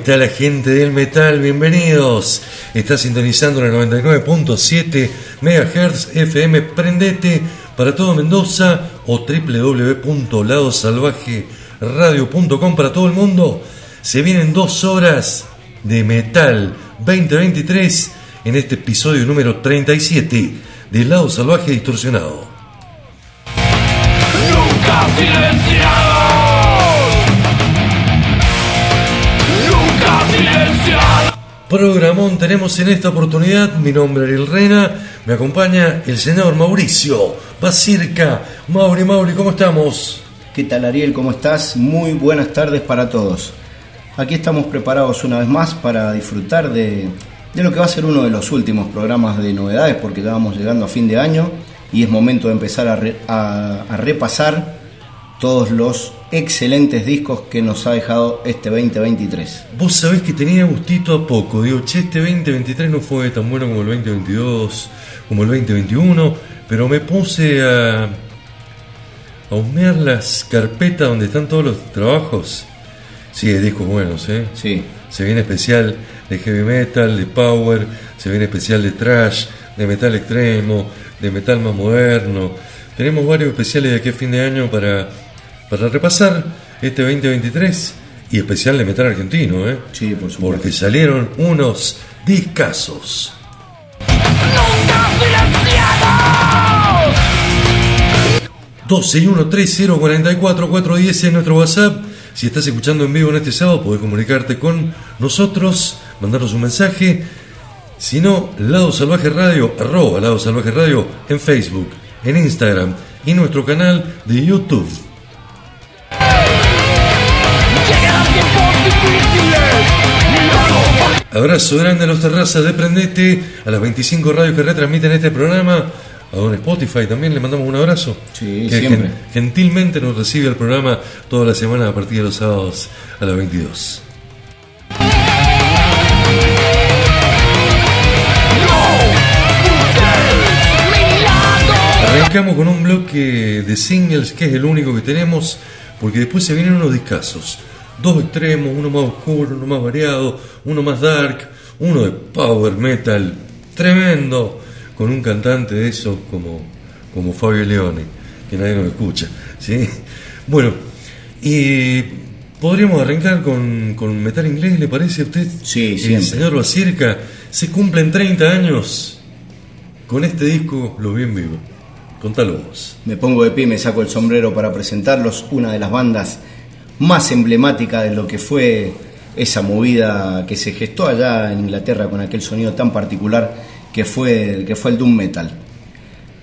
Está la gente del metal? Bienvenidos. Está sintonizando el 99.7 MHz FM Prendete para todo Mendoza o www.ladosalvajeradio.com para todo el mundo. Se vienen dos horas de metal 2023 en este episodio número 37 de Lado Salvaje Distorsionado. Nunca. Programón tenemos en esta oportunidad, mi nombre es Ariel Rena, me acompaña el señor Mauricio Basirca. Mauri, Mauri, ¿cómo estamos? ¿Qué tal Ariel? ¿Cómo estás? Muy buenas tardes para todos. Aquí estamos preparados una vez más para disfrutar de, de lo que va a ser uno de los últimos programas de novedades porque ya vamos llegando a fin de año y es momento de empezar a repasar todos los excelentes discos que nos ha dejado este 2023. Vos sabés que tenía gustito a poco, digo, che, este 2023 no fue tan bueno como el 2022, como el 2021, pero me puse a, a husmear las carpetas donde están todos los trabajos. Sí, hay discos buenos, ¿eh? Sí, Se viene especial de heavy metal, de power, se viene especial de trash, de metal extremo, de metal más moderno. Tenemos varios especiales de aquí a fin de año para, para repasar este 2023 y especial de metal argentino, ¿eh? sí, por supuesto. Porque salieron unos discazos. Nunca silenciados. 12-130-44-410 es nuestro WhatsApp. Si estás escuchando en vivo en este sábado, podés comunicarte con nosotros, mandarnos un mensaje. Si no, Lado Salvaje Radio, arroba Lado Salvaje Radio en Facebook, en Instagram y nuestro canal de YouTube. Abrazo grande a los terrazas de Prendete, a las 25 radios que retransmiten este programa, a don Spotify también le mandamos un abrazo. Sí, que siempre. gen- gentilmente nos recibe el programa toda la semana a partir de los sábados a las 22. Arrancamos con un bloque de singles que es el único que tenemos, porque después se vienen unos discazos. Dos extremos, uno más oscuro, uno más variado, uno más dark, uno de power metal, tremendo, con un cantante de esos como, como Fabio Leone, que nadie nos escucha. ¿sí? Bueno, y podríamos arrancar con, con metal inglés, ¿le parece a usted? Sí, El siempre. señor Basirca, se cumplen 30 años con este disco, lo vi en vivo. Contalo vos. Me pongo de pie me saco el sombrero para presentarlos, una de las bandas más emblemáticas de lo que fue esa movida que se gestó allá en Inglaterra con aquel sonido tan particular que fue, que fue el Doom Metal.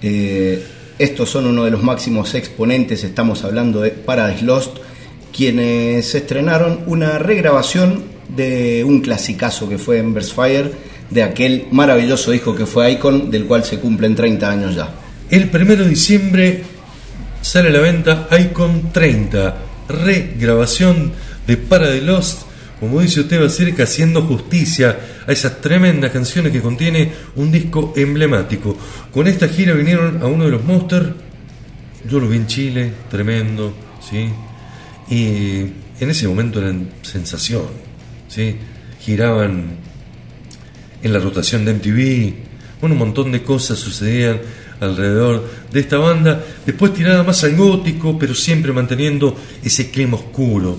Eh, estos son uno de los máximos exponentes, estamos hablando de Paradise Lost, quienes estrenaron una regrabación de un clasicazo que fue Embers Fire, de aquel maravilloso disco que fue Icon, del cual se cumplen 30 años ya. El 1 de diciembre sale a la venta Icon 30, regrabación de Paradise Lost, como dice usted, va a ser que haciendo justicia a esas tremendas canciones que contiene un disco emblemático. Con esta gira vinieron a uno de los Monsters, yo lo vi en Chile, tremendo, ¿sí? Y en ese momento eran sensación, ¿sí? Giraban en la rotación de MTV, bueno, un montón de cosas sucedían alrededor de esta banda, después tirada más al gótico, pero siempre manteniendo ese clima oscuro.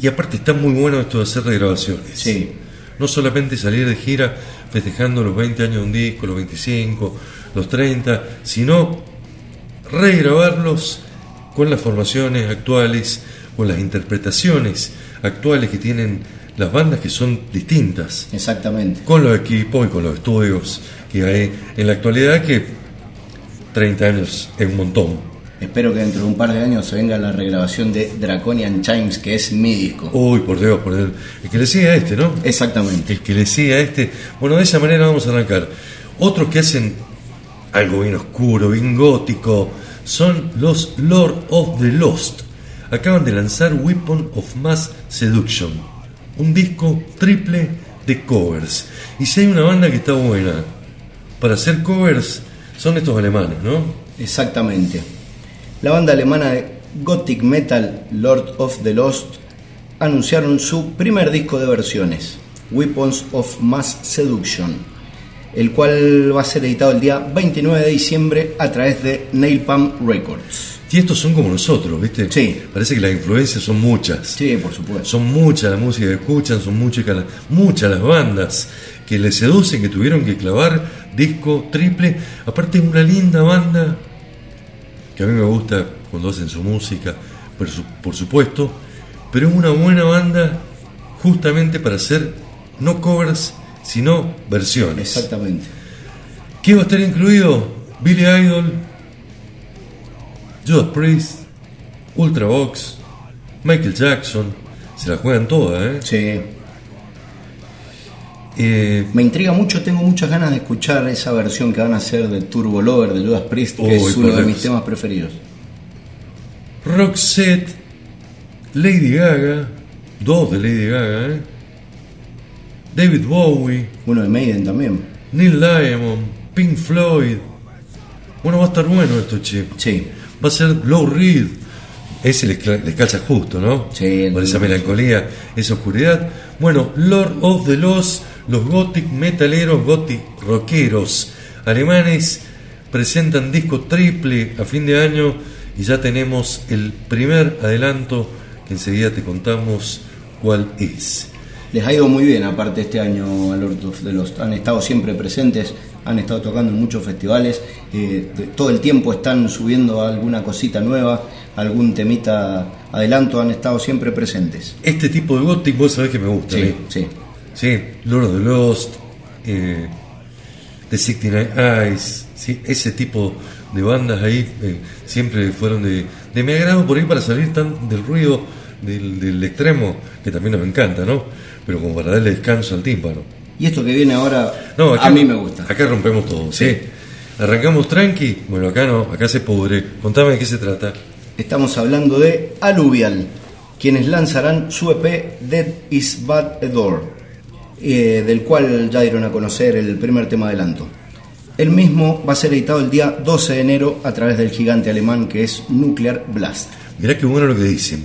Y aparte está muy bueno esto de hacer regrabaciones. Sí. No solamente salir de gira festejando los 20 años de un disco, los 25, los 30, sino regrabarlos con las formaciones actuales, con las interpretaciones actuales que tienen las bandas que son distintas, Exactamente. con los equipos y con los estudios que hay en la actualidad, que 30 años es un montón. Espero que dentro de un par de años se venga la regrabación de Draconian Chimes, que es mi disco. Uy, por Dios, por Dios. El que le sigue a este, ¿no? Exactamente. El que le sigue a este. Bueno, de esa manera vamos a arrancar. Otros que hacen algo bien oscuro, bien gótico, son los Lord of the Lost. Acaban de lanzar Weapon of Mass Seduction, un disco triple de covers. Y si hay una banda que está buena para hacer covers, son estos alemanes, ¿no? Exactamente. La banda alemana de Gothic Metal Lord of the Lost anunciaron su primer disco de versiones, Weapons of Mass Seduction, el cual va a ser editado el día 29 de diciembre a través de Nailpalm Records. Y estos son como nosotros, ¿viste? Sí. Parece que las influencias son muchas. Sí, por supuesto. Son muchas las músicas que escuchan, son muchas, muchas las bandas que les seducen, que tuvieron que clavar disco triple. Aparte es una linda banda que a mí me gusta cuando hacen su música, por, su- por supuesto, pero es una buena banda justamente para hacer no covers, sino versiones. Exactamente. ¿Qué va a estar incluido? Billy Idol, Judas Priest, Ultravox, Michael Jackson, se la juegan todas, ¿eh? Sí. Eh, Me intriga mucho, tengo muchas ganas de escuchar esa versión que van a hacer de Turbo Lover de Judas Priest, que es uno de mis temas preferidos. Roxette, Lady Gaga, dos de Lady Gaga, ¿eh? David Bowie, Uno de Maiden también. Neil Diamond, Pink Floyd. Bueno, va a estar bueno esto, che. Sí. Va a ser Low Reed. Ese les, cla- les calza justo, ¿no? Sí, Por esa melancolía, esa oscuridad. Bueno, Lord of the Lost, los gothic metaleros, gothic rockeros alemanes presentan disco triple a fin de año y ya tenemos el primer adelanto que enseguida te contamos cuál es. Les ha ido muy bien, aparte este año a Lord the Lost. Han estado siempre presentes, han estado tocando en muchos festivales. eh, de- todo el tiempo están subiendo alguna cosita nueva, algún temita adelanto, han estado siempre presentes. Este tipo de gothic, vos sabés que me gusta. a mí. Sí, sí. Lord of the Lost, eh, The 69 Eyes, sí, ese tipo de bandas ahí eh, siempre fueron de, de mi agrado por ahí para salir tan del ruido del, del extremo, que también nos encanta, ¿no? Pero como para darle descanso al tímpano. Y esto que viene ahora, No, acá, a mí me gusta. Acá rompemos todo, ¿sí? Arrancamos tranqui, bueno, acá no, acá se pudre. Contame de qué se trata. Estamos hablando de Alluvial, quienes lanzarán su EP Dead is Bad a Door, eh, del cual ya dieron a conocer el primer tema adelanto. El mismo va a ser editado el día 12 de enero a través del gigante alemán que es Nuclear Blast. Mirá qué bueno lo que dicen.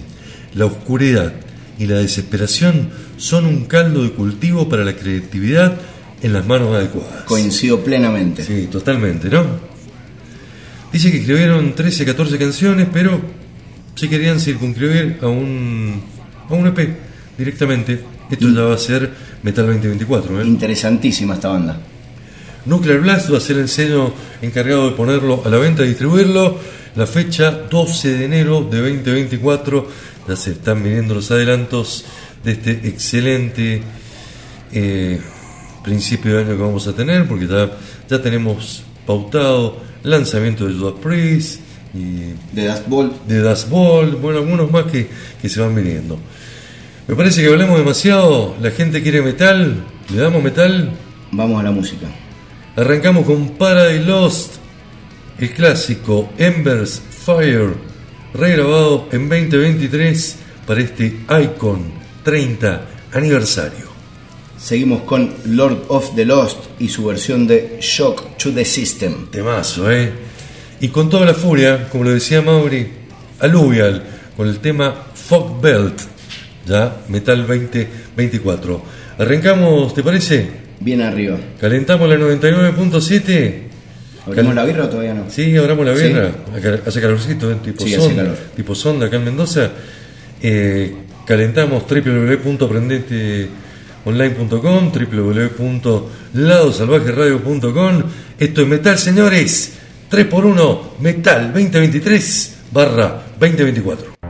La oscuridad y la desesperación son un caldo de cultivo para la creatividad en las manos adecuadas. Coincido plenamente. Sí, totalmente, ¿no? Dice que escribieron 13, 14 canciones, pero se querían circunscribir a un, a un EP directamente. Esto ya va a ser Metal 2024, ¿eh? Interesantísima esta banda. Nuclear Blast va a ser el sello encargado de ponerlo a la venta y distribuirlo. La fecha 12 de enero de 2024. Ya se están viniendo los adelantos de este excelente eh, principio de año que vamos a tener, porque ya, ya tenemos pautado lanzamiento de Judas Priest y De Dust Bowl. de Das Ball, bueno, algunos más que, que se van viniendo. Me parece que hablamos demasiado, la gente quiere metal, le damos metal. Vamos a la música. Arrancamos con Paradise Lost, el clásico Embers Fire, regrabado en 2023 para este Icon 30 aniversario. Seguimos con Lord of the Lost y su versión de Shock to the System. Temazo, ¿eh? Y con toda la furia, como lo decía Mauri, Alluvial, con el tema Fog Belt, ya Metal 2024. Arrancamos, ¿te parece? Bien arriba. Calentamos la 99.7. ¿Abrimos la birra o todavía no? Sí, abramos la birra. Hace calorcito, ¿eh? tipo, Sí, sonda, calor. tipo sonda acá en Mendoza. Eh, calentamos www.aprendenteonline.com, www.ladosalvajeradio.com. Esto es metal, señores. 3x1 Metal 2023 barra 2024.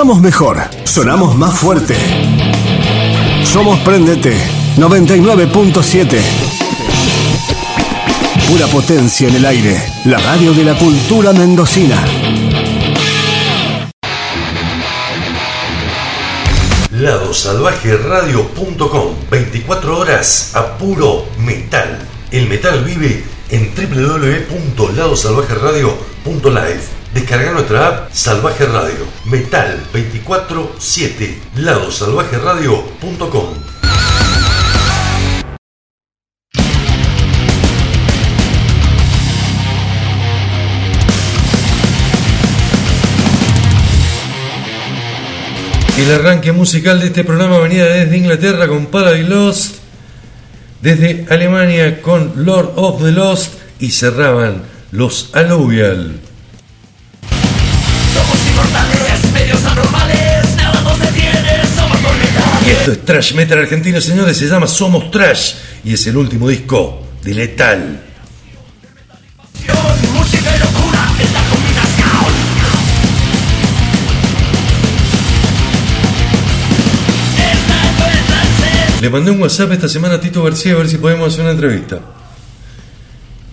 Sonamos mejor, sonamos más fuerte. Somos Prendete 99.7. Pura potencia en el aire. La radio de la cultura mendocina. ladosalvajeradio.com 24 horas a puro metal. El metal vive en www.ladosalvajeradio.live. Descarga nuestra app Salvaje Radio. Metal 24-7. ladosalvajeradio.com El arranque musical de este programa venía desde Inglaterra con Paradise Lost, desde Alemania con Lord of the Lost y cerraban los Alluvial. Somos inmortales, medios anormales, nada nos detiene, somos por metal. Y esto es Trash Metal argentino, señores, se llama Somos Trash y es el último disco de Letal. Música y locura, combinación. Le mandé un WhatsApp esta semana a Tito García a ver si podemos hacer una entrevista.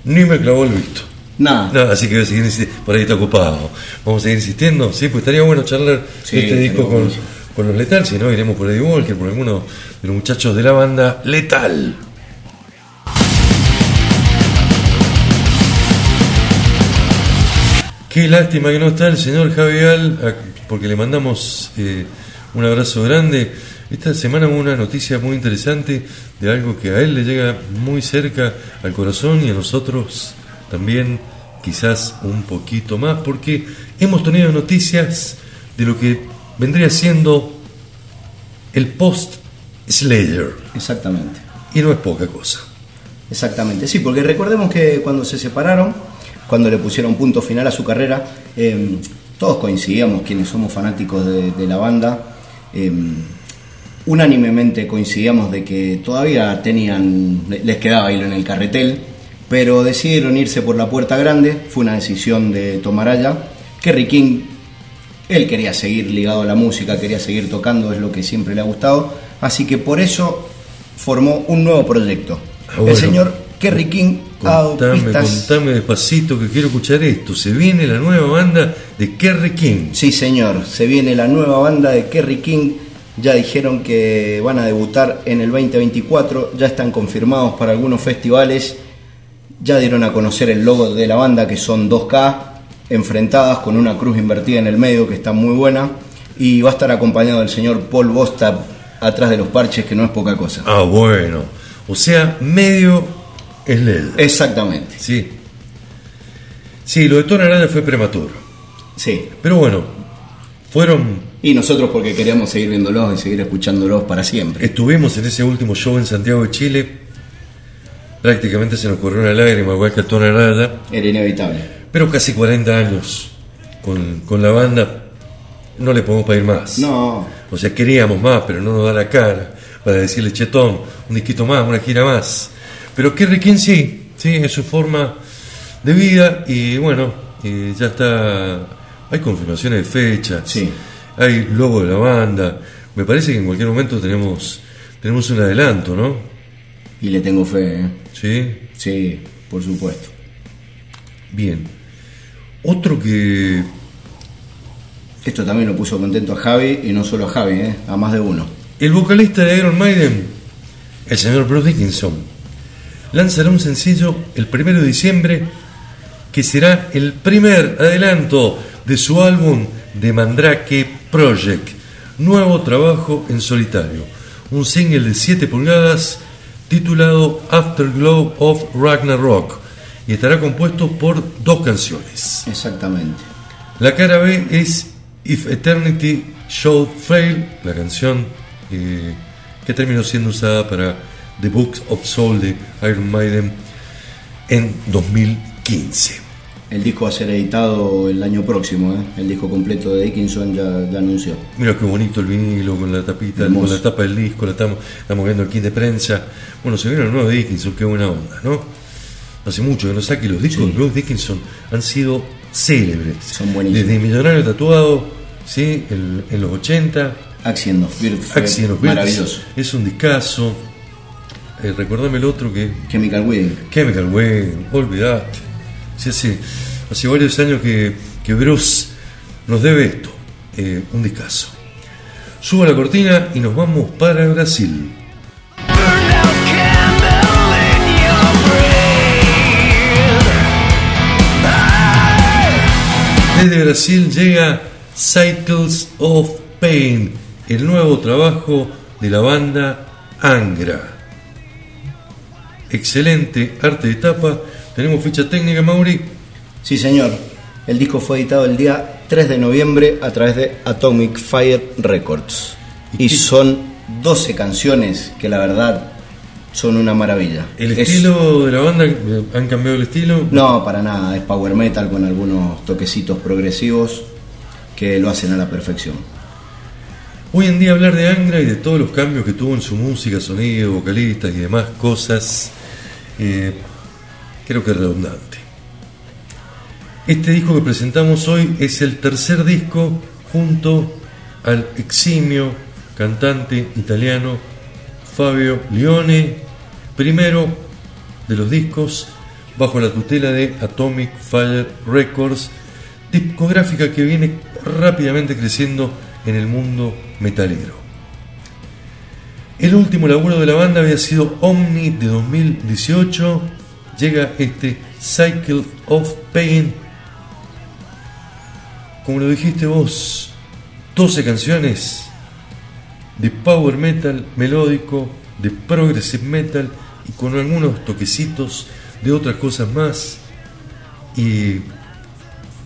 Ni me clavó el visto. Nada. No, así que voy a seguir insistiendo. Por ahí está ocupado. Vamos a seguir insistiendo. Sí, pues estaría bueno charlar Sí, este disco con los Letal. Si no, iremos por Eddie Walker, por alguno de los muchachos de la banda Letal. Qué lástima que no está el señor Javier, porque le mandamos eh, un abrazo grande. Esta semana hubo una noticia muy interesante de algo que a él le llega muy cerca al corazón y a nosotros también quizás un poquito más, porque hemos tenido noticias de lo que vendría siendo el post Slayer. Exactamente. Y no es poca cosa. Exactamente, sí, porque recordemos que cuando se separaron, cuando le pusieron punto final a su carrera, eh, todos coincidíamos, quienes somos fanáticos de, de la banda, eh, unánimemente coincidíamos de que todavía tenían, les quedaba hilo en el carretel, pero decidieron irse por la puerta grande, fue una decisión de Tomaraya. Kerry King, él quería seguir ligado a la música, quería seguir tocando, es lo que siempre le ha gustado, así que por eso formó un nuevo proyecto. Ah, bueno. El señor Kerry King ha dado pistas- contame despacito que quiero escuchar esto. Se viene la nueva banda de Kerry King. Sí, señor, se viene la nueva banda de Kerry King. Ya dijeron que van a debutar en el 2024, ya están confirmados para algunos festivales. Ya dieron a conocer el logo de la banda, que son 2K, enfrentadas con una cruz invertida en el medio, que está muy buena. Y va a estar acompañado del señor Paul Bosta atrás de los parches, que no es poca cosa. Ah, bueno. O sea, medio Slayer. Exactamente, Sí. Sí, lo de Araya fue prematuro. sí. Pero bueno, fueron. Y nosotros porque queríamos seguir viéndolos y seguir escuchándolos para siempre. Estuvimos en ese último show en Santiago de Chile. Prácticamente se nos corrió una lágrima, igual que a Tony Araya. Era inevitable. Pero casi 40 años con, con la banda. No le podemos pedir más. No, O sea, queríamos más, pero no nos da la cara para decirle, chetón, un disquito más, una gira más. Pero Kerry King sí, sí, es su forma de vida y bueno, eh, ya está, hay confirmaciones de fechas, Sí. hay logo de la banda, me parece que en cualquier momento tenemos, tenemos un adelanto, ¿no? Y le tengo fe, ¿eh? Sí, Sí, por supuesto. bien. Otro que Esto también lo puso contento a Javi y no solo a Javi, ¿eh? a más de uno. El vocalista de Iron Maiden, el señor Bruce Dickinson, lanzará un sencillo el 1 de diciembre que será el primer adelanto de su álbum The Mandrake Project, nuevo trabajo en solitario, un single de 7 pulgadas titulado Afterglow of Ragnarok y estará compuesto por dos canciones. Exactamente. La cara B es If Eternity Should Fail, la canción eh, que terminó siendo usada para The Books of Soul de Iron Maiden en 2015. El disco va a ser editado el año próximo, ¿eh? el disco completo de Dickinson ya, ya anunció. Mira qué bonito el vinilo con la tapita, Hermoso. con la tapa del disco, la estamos, estamos viendo aquí de prensa. Bueno, se viene el nuevo Dickinson, qué buena onda, ¿no? Hace mucho que no saque los discos Sí. de Bruce Dickinson han sido célebres. Son buenísimos. Desde Millonario Tatuado, ¿sí? El- en los 80. Axiom of Birth fue Axie of Birth maravilloso. Es un discazo. Eh, recordame el otro que. Chemical Wedding. Chemical Way, olvidate. Sí, hace, hace varios años que, que Bruce nos debe esto, eh, un discazo. Subo la cortina y nos vamos para Brasil. Desde Brasil llega Cycles of Pain, el nuevo trabajo de la banda Angra. Excelente arte de tapa. Tenemos ficha técnica, Mauri. Sí, señor. El disco fue editado el día 3 de noviembre a través de Atomic Fire Records. Y son 12 canciones que la verdad son una maravilla. El Es- estilo de la banda, ¿han cambiado el estilo? No, para nada. Es power metal con algunos toquecitos progresivos que lo hacen a la perfección. Hoy en día hablar de Angra y de todos los cambios que tuvo en su música, sonido, vocalistas y demás cosas, eh, creo que redundante. Este disco que presentamos hoy es el tercer disco junto al eximio cantante italiano Fabio Lione, primero de los discos bajo la tutela de Atomic Fire Records, discográfica que viene rápidamente creciendo en el mundo metalero. El último laburo de la banda había sido Omni de 2018. Llega este Cycle of Pain. Como lo dijiste vos, 12 canciones de power metal melódico, de progressive metal y con algunos toquecitos de otras cosas más. Y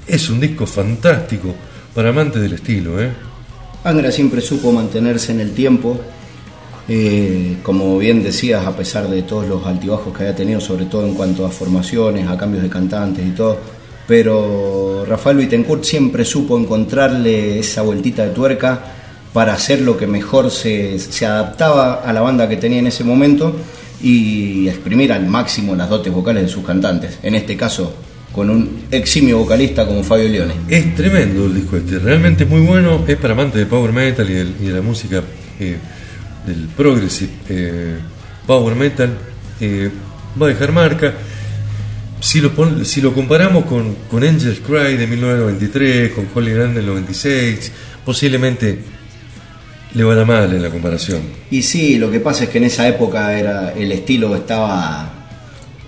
es un disco fantástico para amantes del estilo, ¿eh? Angra siempre supo mantenerse en el tiempo, eh, como bien decías, a pesar de todos los altibajos que había tenido, sobre todo en cuanto a formaciones, a cambios de cantantes y todo. Pero Rafael Bittencourt siempre supo encontrarle esa vueltita de tuerca para hacer lo que mejor se, se adaptaba a la banda que tenía en ese momento y exprimir al máximo las dotes vocales de sus cantantes. En este caso, con un eximio vocalista como Fabio Leone. Es tremendo el disco este, realmente muy bueno, es para amantes de power metal y, de la música eh, del progressive eh, power metal, eh, va a dejar marca. Si lo, pon- si lo comparamos con, con Angels Cry de 1993, con Holy Land del 96, posiblemente le va a dar mal en la comparación. Y sí, lo que pasa es que en esa época era el estilo estaba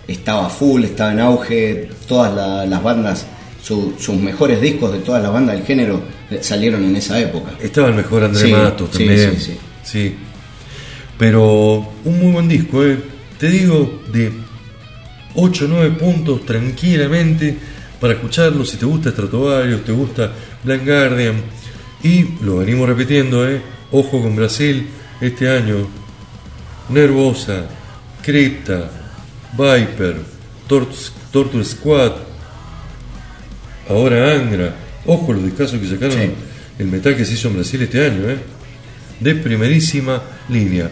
estaba full, estaba en auge, todas la- las bandas, su- sus mejores discos de todas las bandas del género eh, salieron en esa época. Estaba el mejor André Sí, Matos sí, también. sí, sí. Sí. Pero un muy buen disco, ¿eh? Te digo, de 8 o 9 puntos tranquilamente para escucharlo. Si te gusta Stratovarius, te gusta Blind Guardian. Y lo venimos repitiendo, ¿eh? Ojo con Brasil este año. Nervosa, Cripta, Viper, Tort- Torture Squad, ahora Angra. Ojo los discazos que sacaron Sí. el metal que se hizo en Brasil este año, ¿eh? De primerísima línea.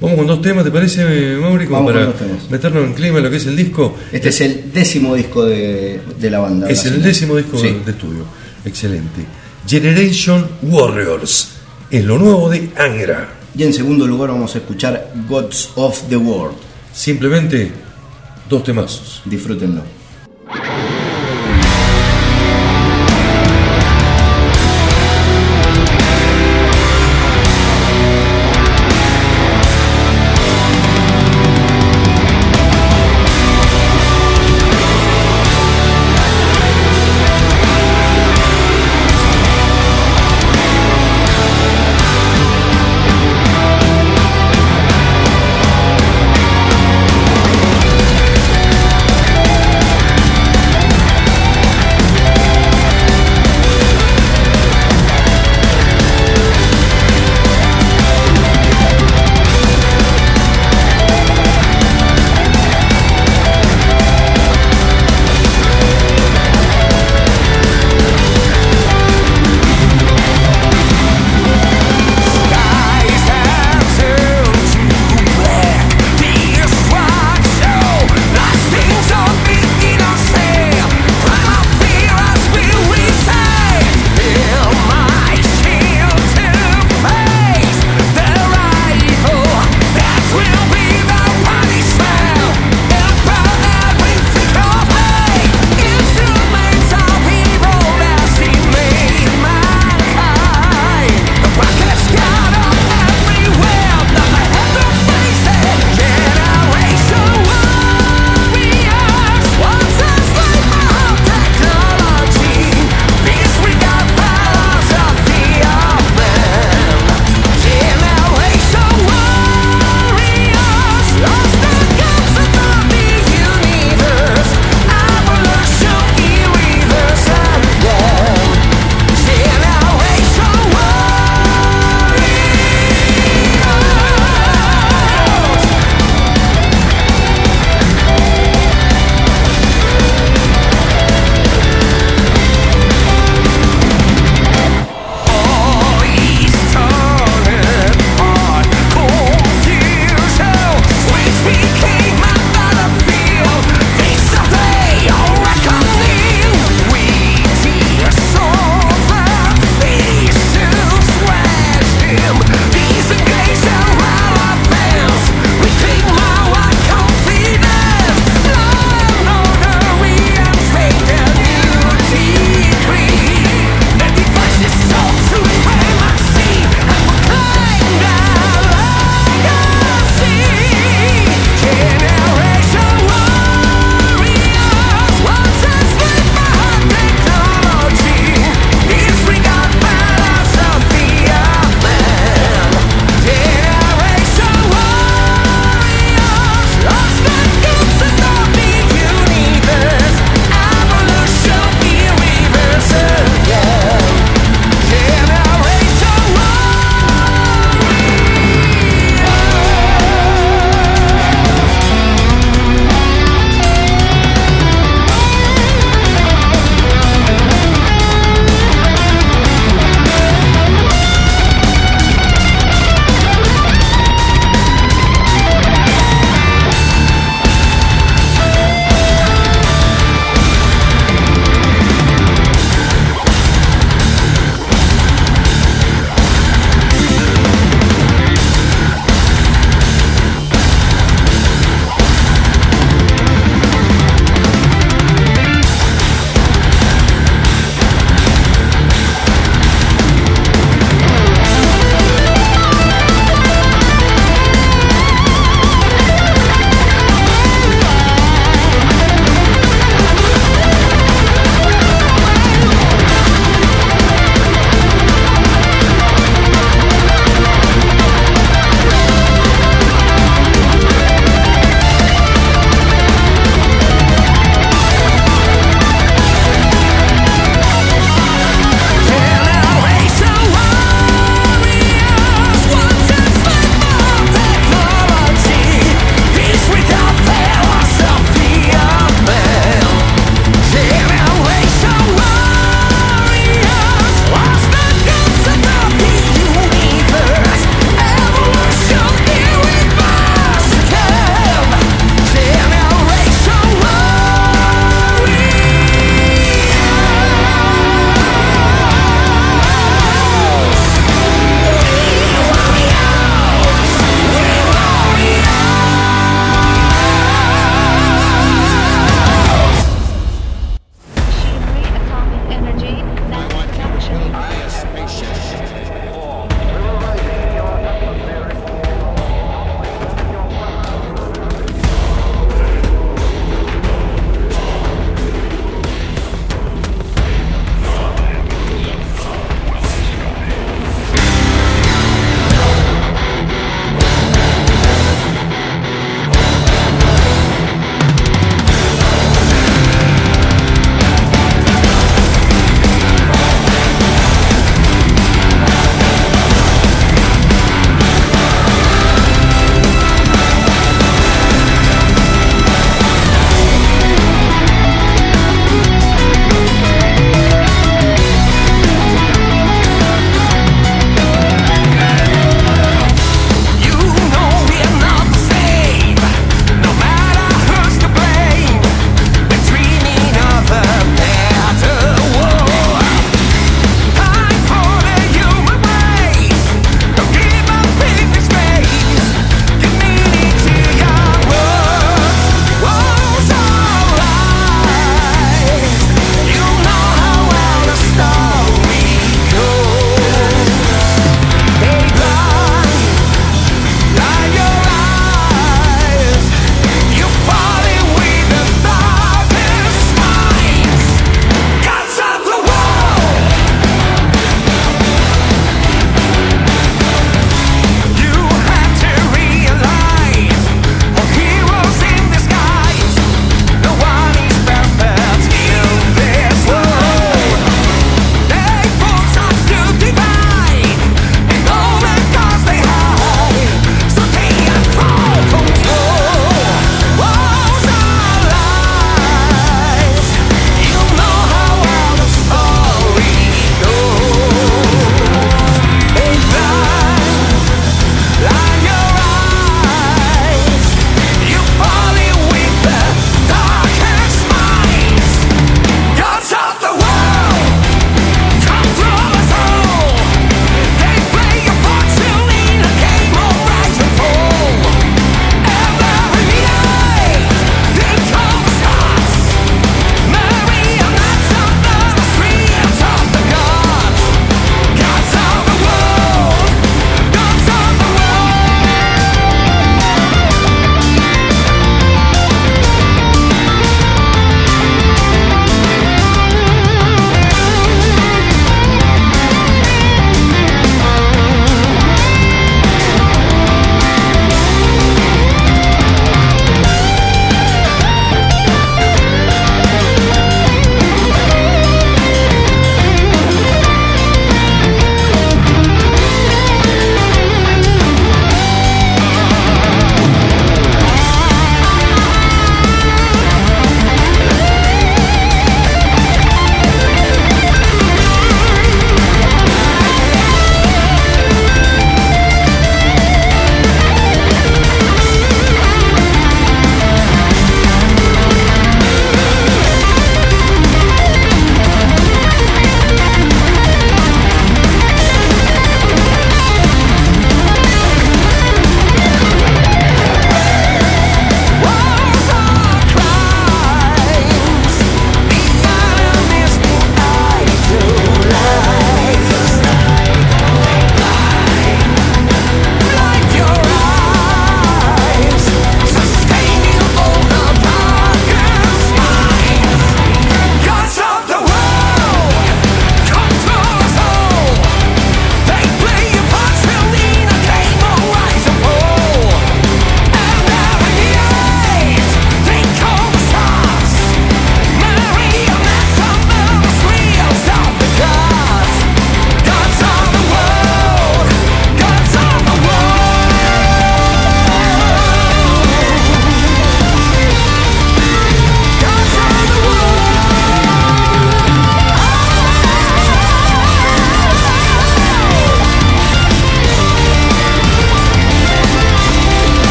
Vamos con dos temas, ¿te parece, Mauri? Como Vamos con para dos temas. meternos en clima lo que es el disco. Este es el décimo disco de, de la banda. Es el brasileña. décimo disco Sí. de estudio. Excelente. Generation Warriors. Es lo nuevo de Angra. Y en segundo lugar vamos a escuchar Gods of the World. Simplemente dos temazos. Disfrútenlo.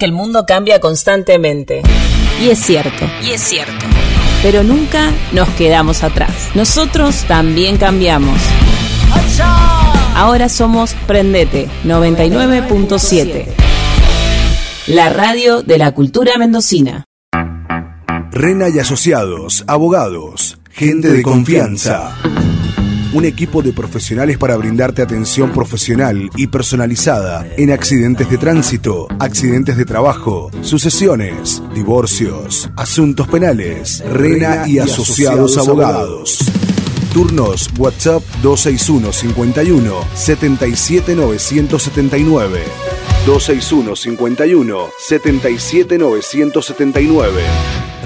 Que el mundo cambia constantemente. Y es cierto. Y es cierto. Pero nunca nos quedamos atrás. Nosotros también cambiamos. Ahora somos Prendete 99.7. La radio de la cultura mendocina. Rena y Asociados, abogados, gente de confianza. Un equipo de profesionales para brindarte atención profesional y personalizada en accidentes de tránsito, accidentes de trabajo, sucesiones, divorcios, asuntos penales. Rena y Asociados Abogados. Turnos WhatsApp 261 51 77 979. 261 51 77 979.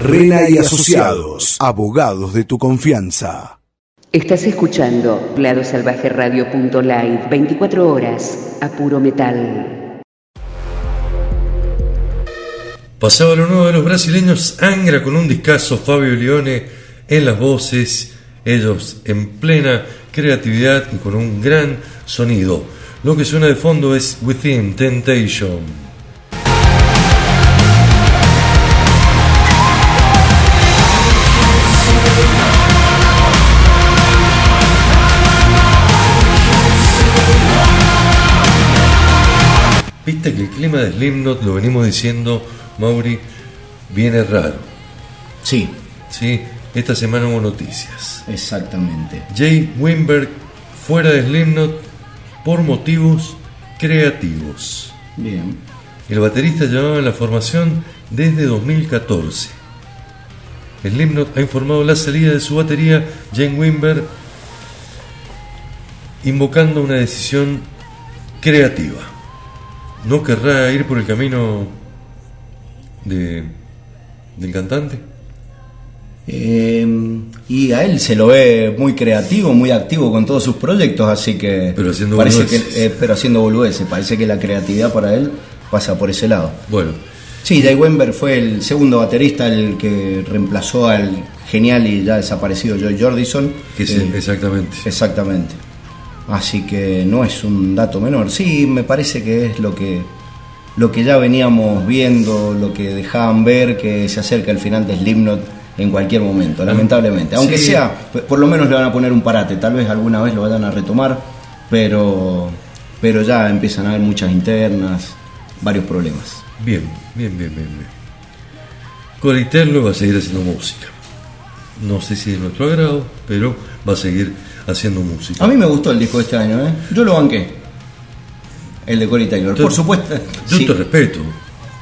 Rena y Asociados, abogados de tu confianza. Estás escuchando Ladosalvajeradio.live 24 horas a puro metal. Pasaba lo nuevo de los brasileños Angra con un discazo Fabio Leone en las voces, ellos en plena creatividad y con un gran sonido. Lo que suena de fondo es Within Temptation. Viste que el clima de Slipknot, lo venimos diciendo, Mauri, viene raro. Sí, Sí, esta semana hubo noticias. exactamente. Jay Wimberg fuera de Slipknot por motivos creativos. Bien. El baterista llevaba en la formación desde 2014. Slipknot ha informado la salida de su batería, Jane Wimberg, invocando una decisión creativa. ¿No querrá ir por el camino de, del cantante? Eh, y a él se lo ve muy creativo, muy activo con todos sus proyectos, así que. Pero haciendo parece que, eh, Pero haciendo boludeces. Parece que la creatividad para él pasa por ese lado. Bueno, Sí, Jay Wember fue el segundo baterista, el que reemplazó al genial y ya desaparecido Joy Jordison. que sí, Eh, exactamente. Exactamente. Así que no es un dato menor. Sí, me parece que es lo que lo que ya veníamos viendo, lo que dejaban ver que se acerca el final de Slipknot en cualquier momento, lamentablemente. Aunque Sí. sea, por lo menos le van a poner un parate, tal vez alguna vez lo vayan a retomar, pero pero ya empiezan a haber muchas internas, varios problemas. Bien, bien, bien, bien, bien. Taylor va a seguir haciendo música. No sé si es nuestro agrado, pero va a seguir haciendo música. A mí me gustó el disco de este año, ¿eh? Yo lo banqué. El de Corey Taylor. Yo- Por supuesto, Yo sí, te respeto,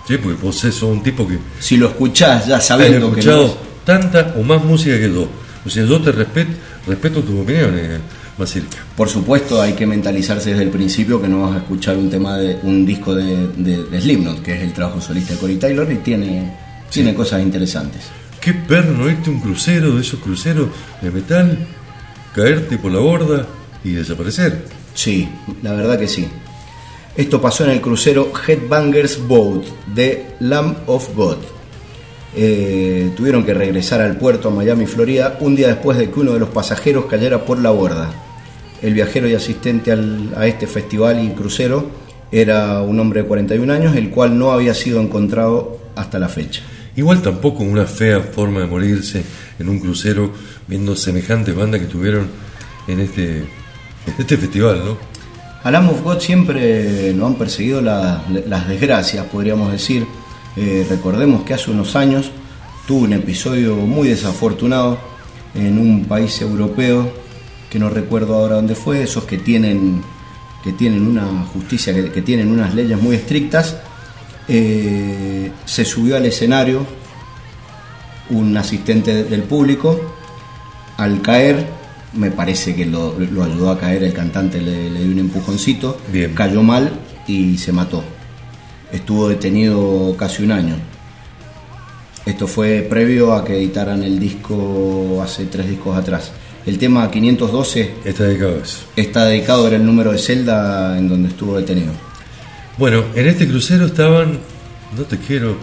¿sí? porque vos sos un tipo que si lo escuchás ya has sabiendo que no escuchado es- tanta o más música que yo. O sea, yo te respeto, respeto tus opiniones, Basílica. Por supuesto hay que mentalizarse desde el principio que no vas a escuchar un tema de un disco de, de, de Slipknot, que es el trabajo solista de Corey Taylor y tiene, tiene cosas interesantes. Qué perno a un crucero de esos cruceros de metal, caerte por la borda y desaparecer. Sí, la verdad que sí. Esto pasó en el crucero Headbangers Boat de Lamb of God. Eh, tuvieron que regresar al puerto a Miami, Florida, un día después de que uno de los pasajeros cayera por la borda. El viajero y asistente al- a este festival y crucero era un hombre de 41 años, el cual no había sido encontrado hasta la fecha. Igual tampoco una fea forma de morirse en un crucero viendo semejantes bandas que tuvieron en este, en este festival, ¿no? A Lamb of God siempre nos han perseguido la- las desgracias, podríamos decir. Eh, recordemos que hace unos años tuvo un episodio muy desafortunado en un país europeo, que no recuerdo ahora dónde fue, esos que tienen, que tienen una justicia, que, que tienen unas leyes muy estrictas. Eh, se subió al escenario un asistente del público, al caer, me parece que lo, lo ayudó a caer, el cantante le, le dio un empujoncito, Bien. cayó mal y se mató. Estuvo detenido casi un año. Esto fue previo a que editaran el disco hace tres discos atrás. El tema 512 Está dedicado a eso. está dedicado, era el número de celda en donde estuvo detenido. Bueno, en este crucero estaban. No te quiero.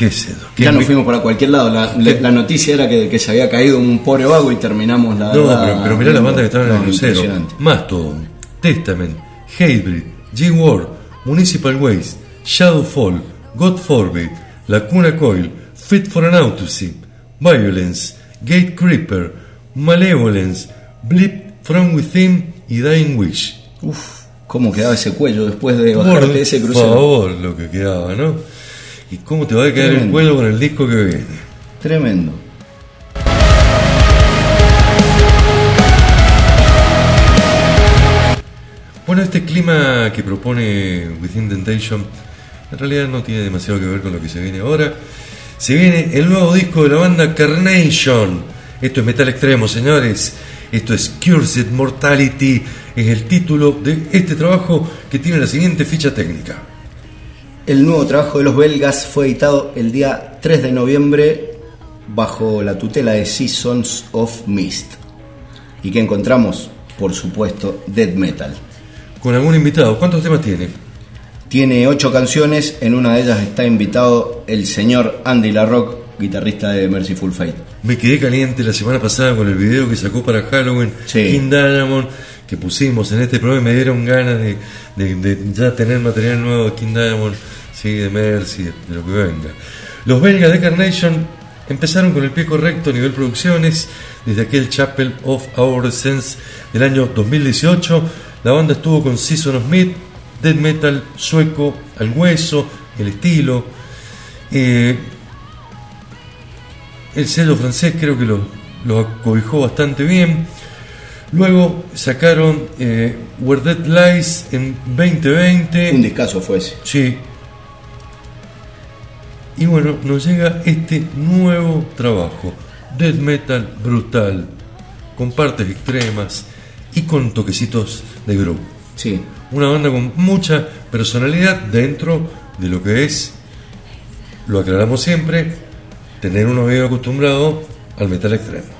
¿Qué sé yo? ¿Qué Ya nos fuimos para cualquier lado. La, la- la noticia era que, que se había caído un pobre vago y terminamos la. No, pero, pero mirá la banda que estaban en el crucero. Mastodon, Testament, Hatebreed, G-War, Municipal Waste, Shadowfall, God Forbid, Lacuna Coil, Fit for an Autopsy, Violence, Gate Creeper, Malevolence, Blip from Within y Dying Wish. Uf, cómo quedaba ese cuello después de Por bajarte ese crucero. favor, lo que quedaba, ¿no? ¿Y cómo te va a quedar el cuello con el disco que viene? Tremendo. Bueno, este clima que propone Within Temptation en realidad no tiene demasiado que ver con lo que se viene ahora. Se viene el nuevo disco de la banda Carnation. Esto es metal extremo, señores. Esto es Cursed Mortality. Es el título de este trabajo que tiene la siguiente ficha técnica. El nuevo trabajo de los belgas fue editado el día 3 de noviembre bajo la tutela de Seasons of Mist. ¿Y qué encontramos? Por supuesto, death metal. Con algún invitado. ¿Cuántos temas tiene? Tiene ocho canciones, en una de ellas está invitado el señor Andy LaRock, guitarrista de Merciful Fate. Me quedé caliente la semana pasada con el video que sacó para Halloween Sí. King Diamond que pusimos en este programa me dieron ganas de, ya tener material nuevo de King Diamond, sí, de Mercy, de, lo que venga. Los belgas de Carnation empezaron con el pie correcto a nivel producciones desde aquel Chapel of Our Sense del año 2018. La banda estuvo con Season Meat, Death Metal sueco al hueso, el estilo. Eh, el sello francés creo que lo acobijó bastante bien. Luego sacaron eh, Where Dead Lies en 2020. Un discazo fue ese. Sí. Y bueno, nos llega este nuevo trabajo. Death metal brutal. Con partes extremas y con toquecitos de groove. Sí, Una banda con mucha personalidad dentro de lo que es, lo aclaramos siempre, tener un oído acostumbrado al metal extremo.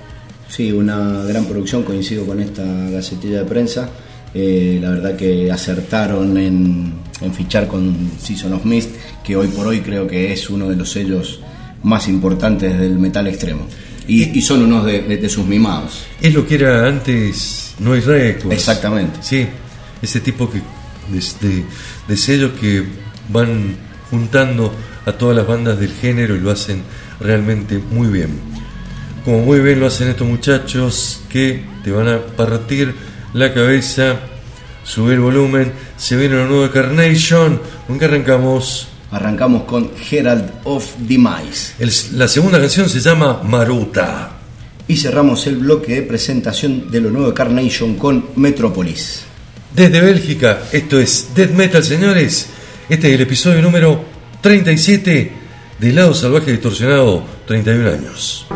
Sí, una gran producción, coincido con esta gacetilla de prensa. Eh, la verdad que acertaron en, en fichar con Season of Mist, que hoy por hoy creo que es uno de los sellos más importantes del metal extremo. Y, y son unos de, de- de sus mimados. Es lo que era antes Noise Records. Exactamente. Sí, ese tipo que, de, de- de sellos que van juntando a todas las bandas del género y lo hacen realmente muy bien. Como muy bien lo hacen estos muchachos que te van a partir la cabeza, subir el volumen, se viene lo nuevo de Carnation, ¿con qué arrancamos? Arrancamos con Herald of Demise. El- la segunda canción se llama Maruta. Y cerramos el bloque de presentación de lo nuevo de Carnation con Metropolis. Desde Bélgica, esto es Death Metal, señores. Este es el episodio número 37 de Lado Salvaje Distorsionado, 31 años.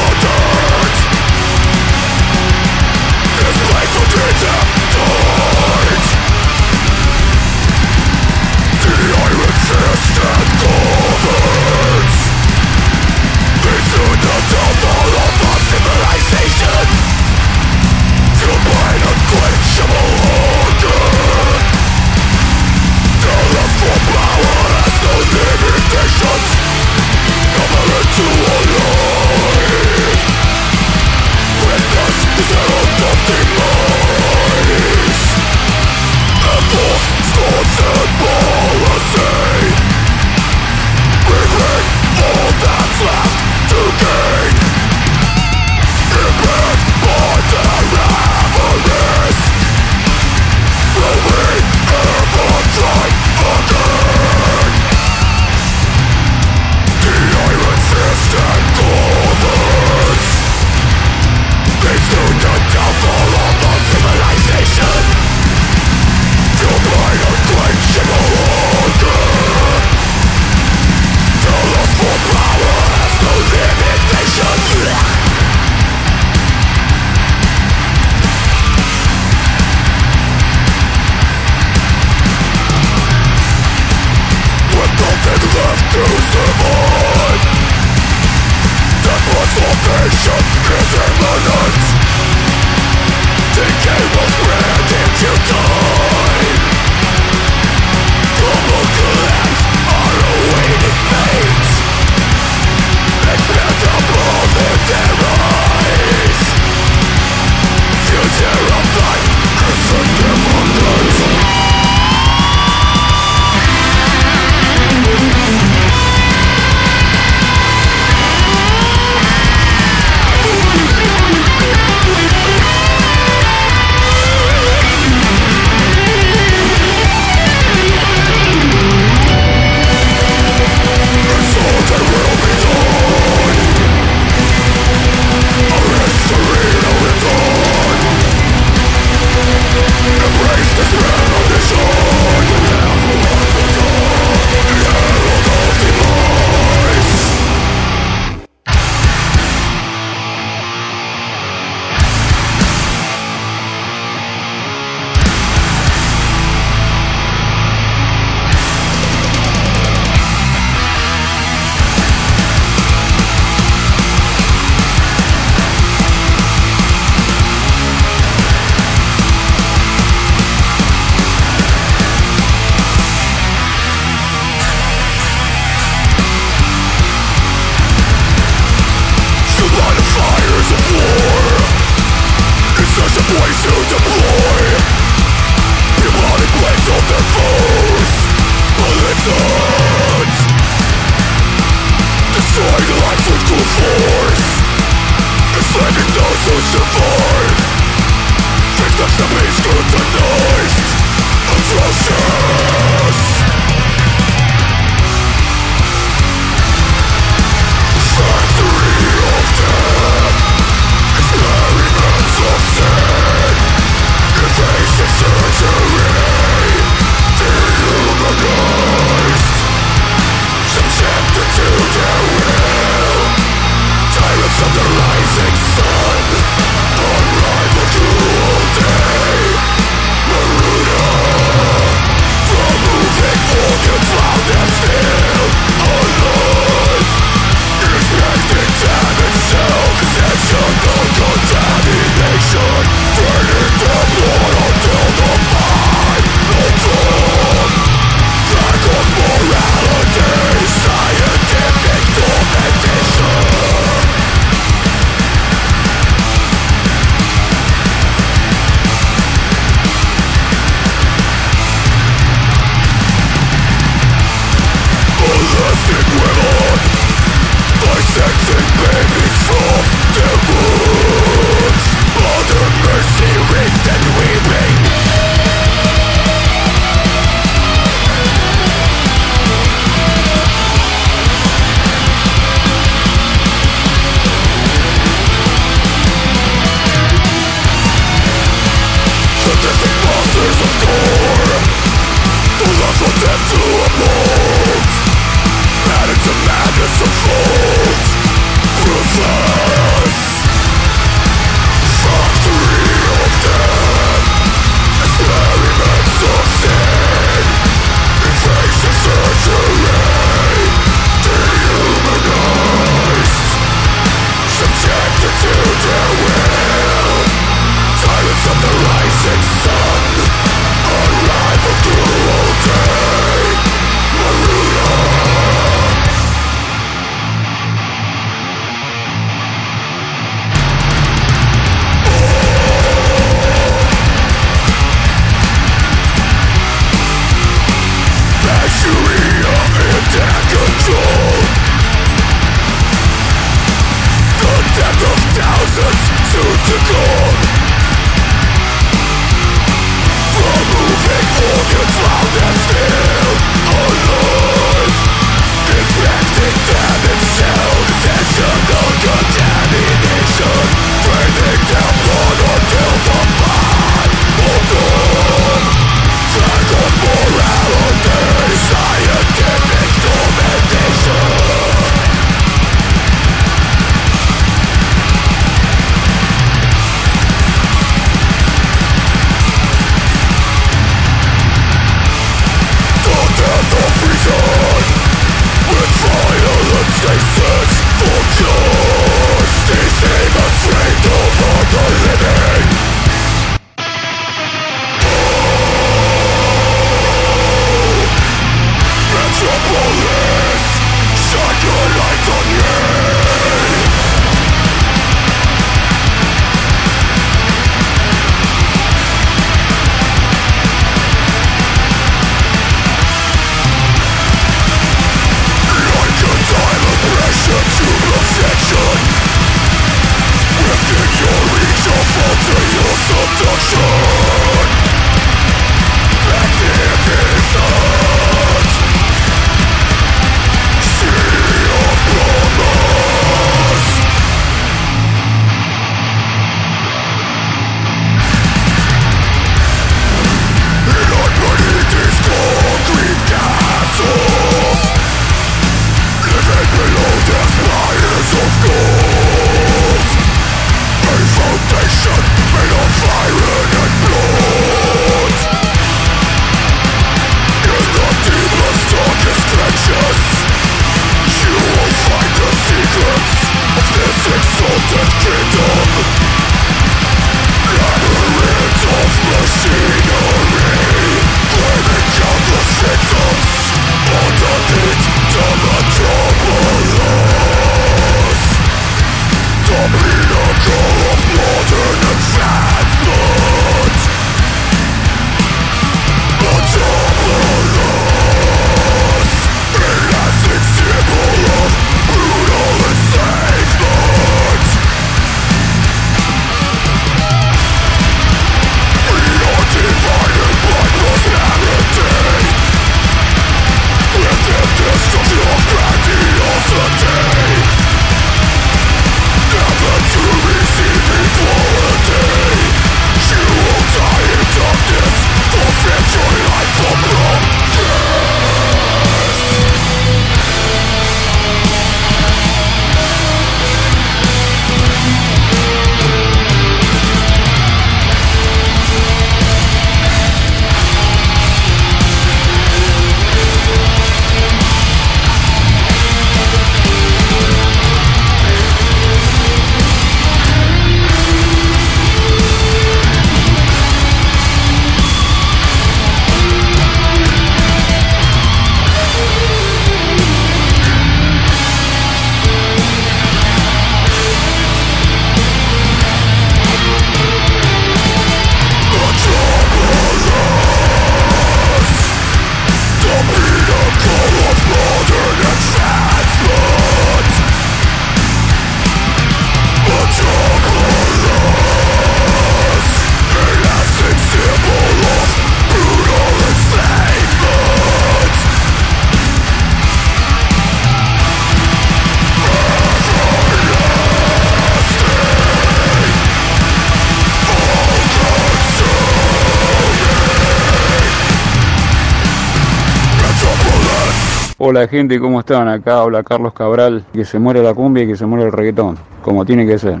Hola gente, ¿cómo están? Acá habla Carlos Cabral, que se muere la cumbia y que se muere el reggaetón, como tiene que ser.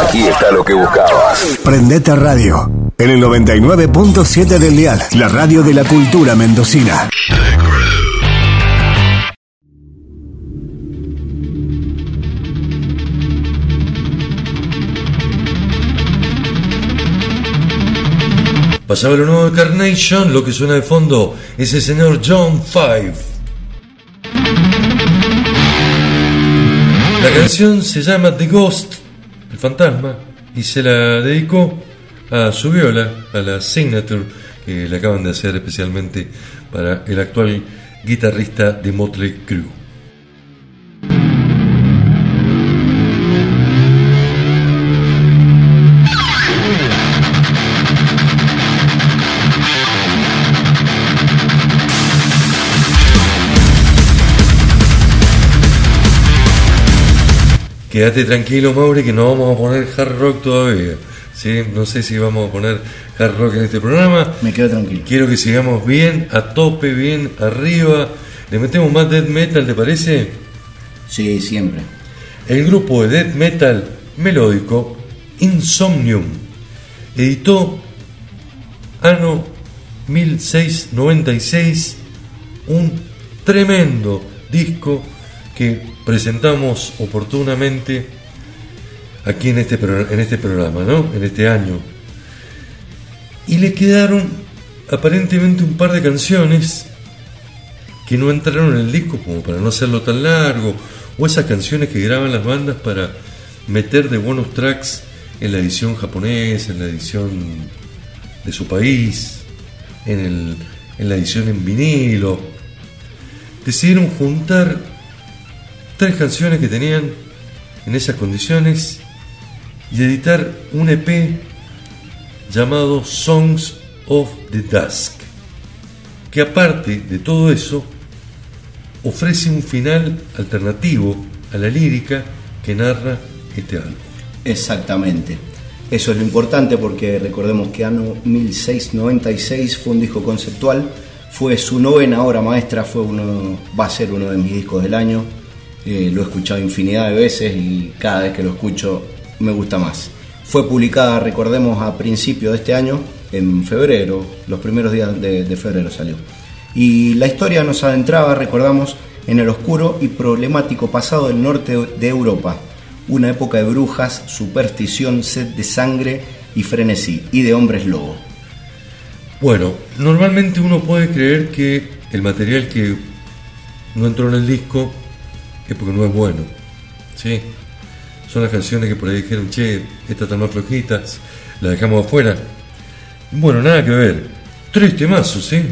Aquí está lo que buscabas. Prendete Radio, en el 99.7 del dial, la radio de la cultura mendocina. Pasaba lo nuevo de Carnation, lo que suena de fondo es el señor John Five. La canción se llama The Ghost, el fantasma, y se la dedicó a su viola, a la Signature, que le acaban de hacer especialmente para el actual guitarrista de Motley Crue. Quédate tranquilo, Mauri, que no vamos a poner hard rock todavía. ¿sí? No sé si vamos a poner hard rock en este programa. Me quedo tranquilo. Quiero que sigamos bien, a tope, bien, arriba. Le metemos más death metal, ¿te parece? Sí, siempre. El grupo de death metal melódico Insomnium editó año 1696 un tremendo disco que presentamos oportunamente aquí en este, en este programa, ¿no? En este año. Y le quedaron aparentemente un par de canciones que no entraron en el disco como para no hacerlo tan largo, o esas canciones que graban las bandas para meter de bonus tracks en la edición japonesa, en la edición de su país, en, el- en la edición en vinilo. Decidieron juntar tres canciones que tenían en esas condiciones y editar un EP llamado Songs of the Dusk, que aparte de todo eso, ofrece un final alternativo a la lírica que narra este álbum. Exactamente. Eso es lo importante porque recordemos que año 1696 fue un disco conceptual, fue su novena obra maestra, fue uno, va a ser uno de mis discos del año. Eh, lo he escuchado infinidad de veces y cada vez que lo escucho me gusta más. Fue publicada, recordemos, a principio de este año, en febrero, los primeros días de, de febrero salió. Y la historia nos adentraba, recordamos, en el oscuro y problemático pasado del norte de Europa, una época de brujas, superstición, sed de sangre y frenesí, y de hombres lobo. Bueno, normalmente uno puede creer que el material que no entró en el disco es porque no es bueno. ¿sí? Son las canciones que por ahí dijeron, che, estas están más flojitas, las dejamos afuera. Bueno, nada que ver. Tres temazos, ¿sí?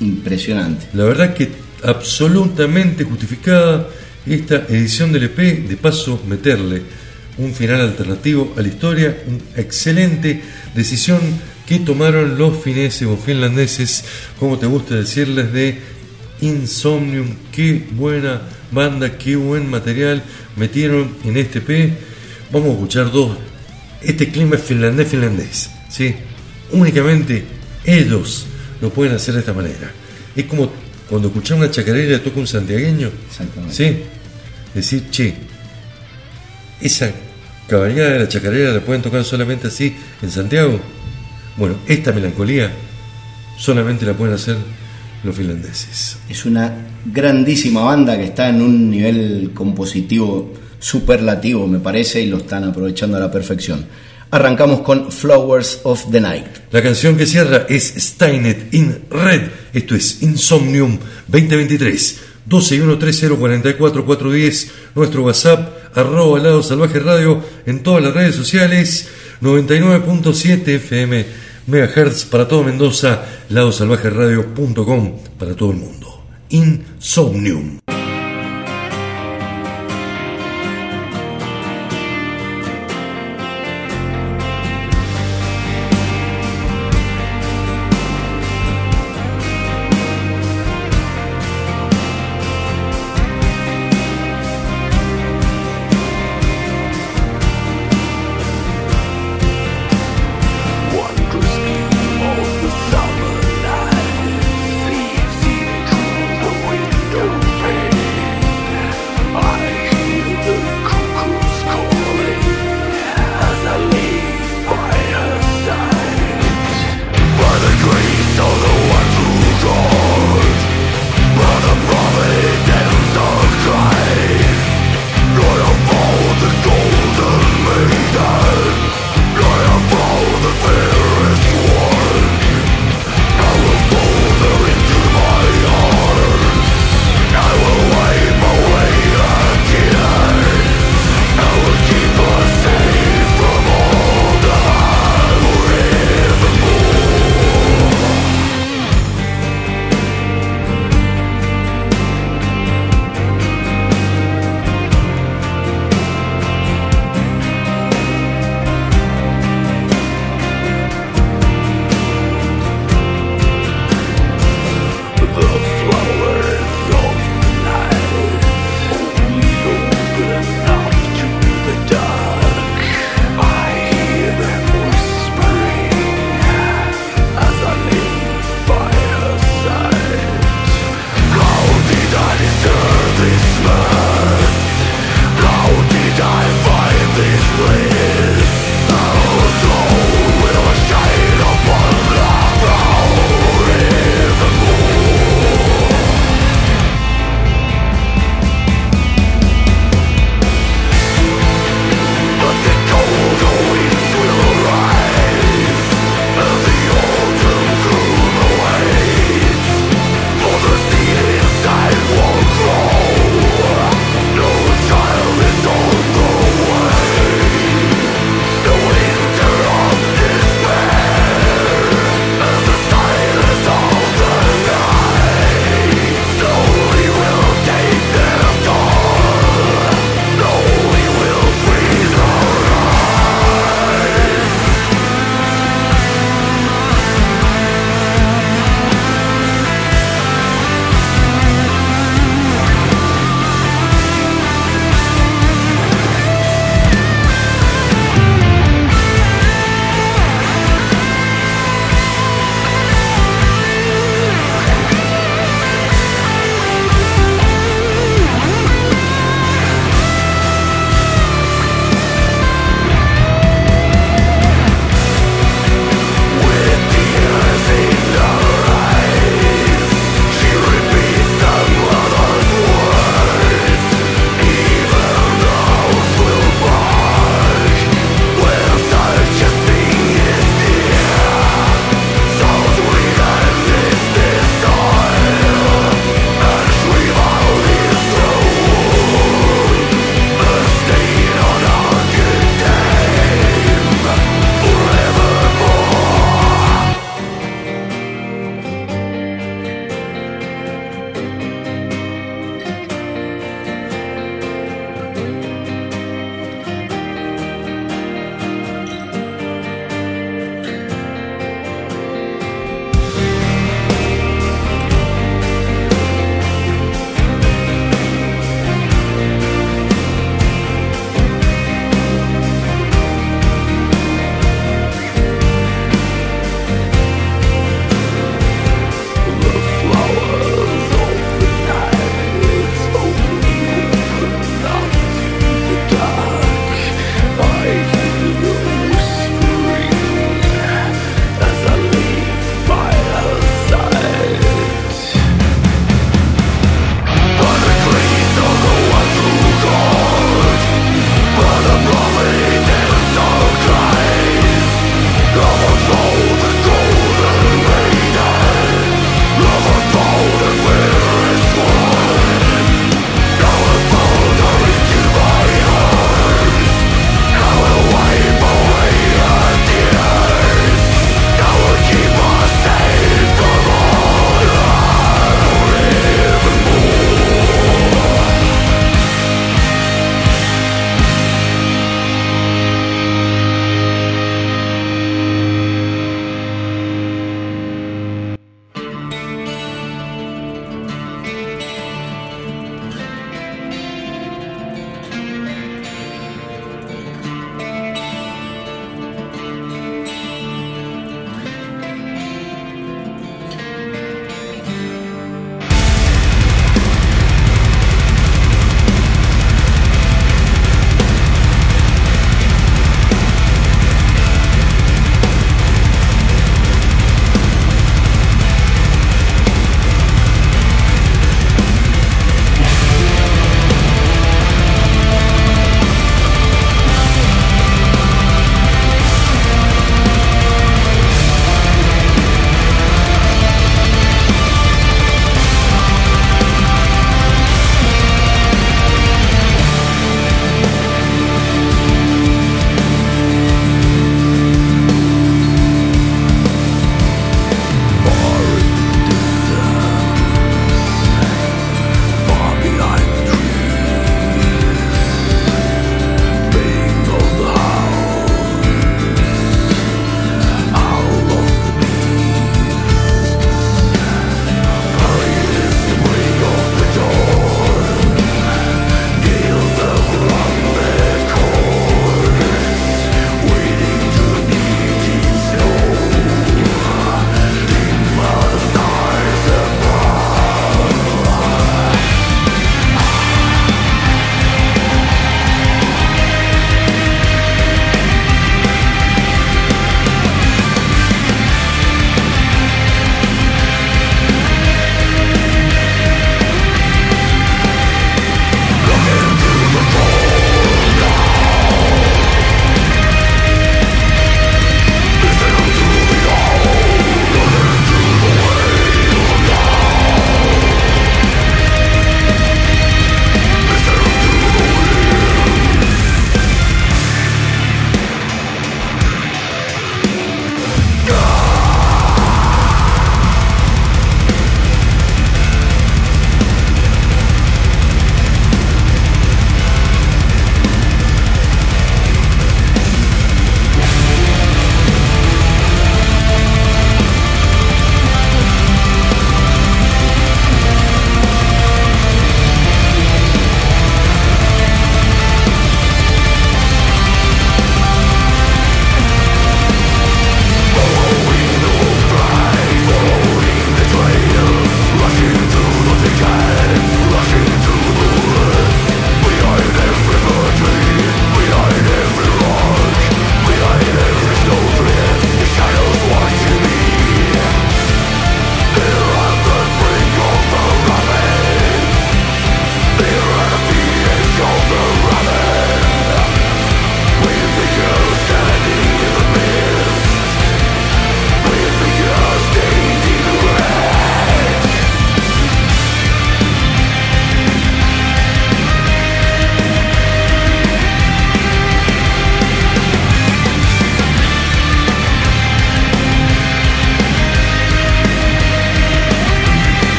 Impresionante. La verdad que absolutamente justificada esta edición del EP, de paso meterle un final alternativo a la historia, una excelente decisión que tomaron los fineses o finlandeses, como te gusta decirles, de Insomnium. Qué buena banda, qué buen material metieron en este EP. Vamos a escuchar dos. Este clima es finlandés, finlandés. ¿sí? Únicamente ellos lo pueden hacer de esta manera. Es como cuando escuchás una chacarera toca un santiagueño. Exactamente. ¿sí? Decir, che, esa cabalgada de la chacarera la pueden tocar solamente así en Santiago. Bueno, esta melancolía solamente la pueden hacer los finlandeses. Es una grandísima banda que está en un nivel compositivo superlativo, me parece, y lo están aprovechando a la perfección. Arrancamos con Flowers of the Night. La canción que cierra es Steinet in Red. Esto es Insomnium 2023. 1213044410. Nuestro WhatsApp, arroba lado salvaje radio en todas las redes sociales. 99.7 FM megahertz para todo Mendoza. ladosalvajeradio.com para todo el mundo. Insomnium.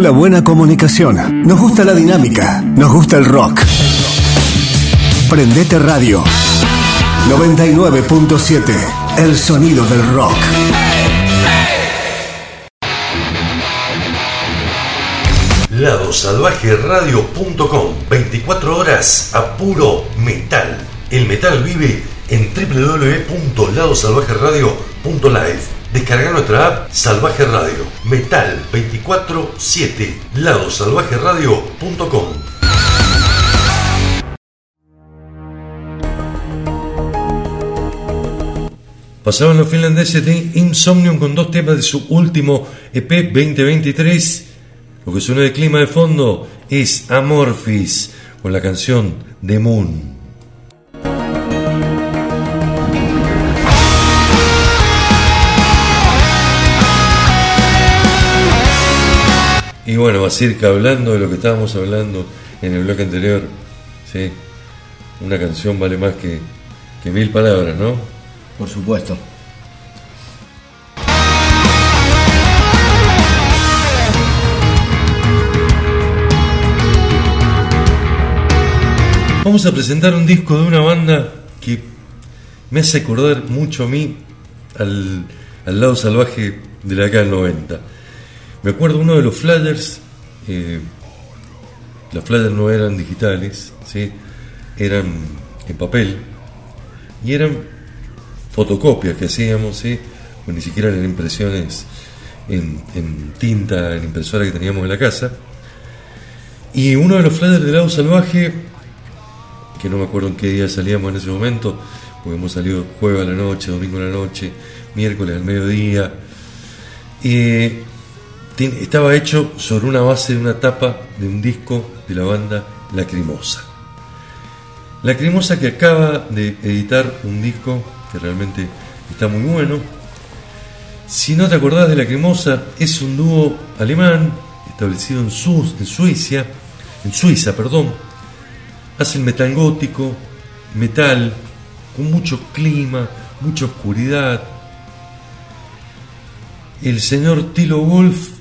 La buena comunicación, nos gusta la dinámica, nos gusta el rock. Prendete Radio 99.7, el sonido del rock. ladosalvajeradio.com 24 horas a puro metal. El metal vive en www.ladosalvajeradio.live. Descarga nuestra app Salvaje Radio. Metal 24-7. ladosalvajeradio.com Pasaban los finlandeses de Insomnium con dos temas de su último EP 2023. Lo que suena de clima de fondo es Amorphis con la canción The Moon. Y bueno, Basirka, hablando de lo que estábamos hablando en el bloque anterior, ¿sí? una canción vale más que, que mil palabras, ¿no? Por supuesto. Vamos a presentar un disco de una banda que me hace acordar mucho a mí al, al lado salvaje de la década del 90. Me acuerdo uno de los flyers, eh, los flyers no eran digitales, ¿sí? eran en papel y eran fotocopias que hacíamos, ¿sí? pues ni siquiera eran impresiones en, tinta, en impresora que teníamos en la casa. Y uno de los flyers del lado salvaje, que no me acuerdo en qué día salíamos en ese momento, porque hemos salido jueves a la noche, domingo a la noche, miércoles al mediodía. Eh, estaba hecho sobre una base de una tapa de un disco de la banda Lacrimosa. Lacrimosa que acaba de editar un disco que realmente está muy bueno. Si no te acordás de Lacrimosa, es un dúo alemán establecido en, Su- en Suiza, en Suiza, perdón. Metal gótico, metal con mucho clima, mucha oscuridad. El señor Tilo Wolf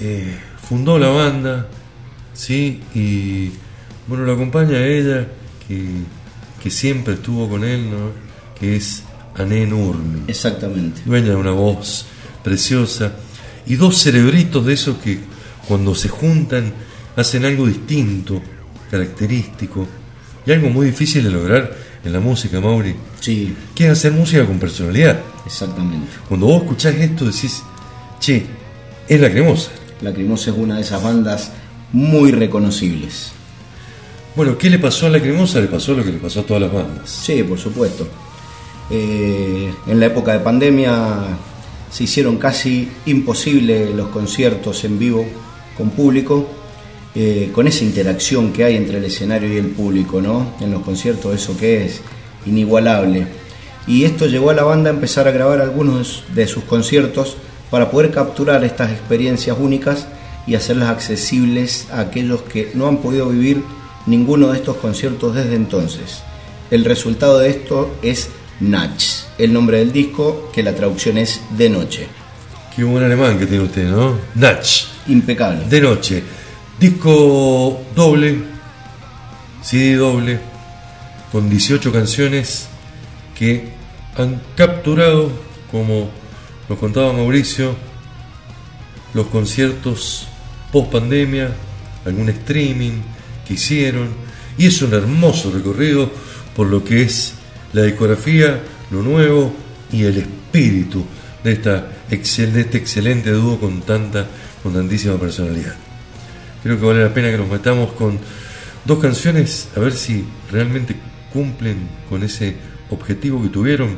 eh, fundó la banda, ¿sí? Y bueno, lo acompaña ella, que, que siempre estuvo con él, ¿no? Que es Ané Nurmi Exactamente. dueña de una voz preciosa y dos cerebritos de esos que cuando se juntan hacen algo distinto, característico y algo muy difícil de lograr en la música, Mauri, Sí, que es hacer música con personalidad. exactamente. Cuando vos escuchás esto decís, che, es la cremosa. Lacrimosa es una de esas bandas muy reconocibles. Bueno, ¿qué le pasó a la cremosa? Le pasó lo que le pasó a todas las bandas. Sí, por supuesto. Eh, en la época de pandemia se hicieron casi imposibles los conciertos en vivo con público, eh, con esa interacción que hay entre el escenario y el público, ¿no? En los conciertos eso que es inigualable. Y esto llevó a la banda a empezar a grabar algunos de sus conciertos para poder capturar estas experiencias únicas y hacerlas accesibles a aquellos que no han podido vivir ninguno de estos conciertos desde entonces. El resultado de esto es Natch, el nombre del disco, que la traducción es De Noche. Qué buen alemán que tiene usted, ¿no? Natch. Impecable. de noche. Disco doble, CD doble, con 18 canciones que han capturado, como nos contaba Mauricio, los conciertos post pandemia, algún streaming que hicieron, y es un hermoso recorrido por lo que es la discografía, lo nuevo y el espíritu de, esta este excelente dúo con tanta, con tantísima personalidad. Creo que vale la pena que nos metamos con dos canciones a ver si realmente cumplen con ese objetivo que tuvieron,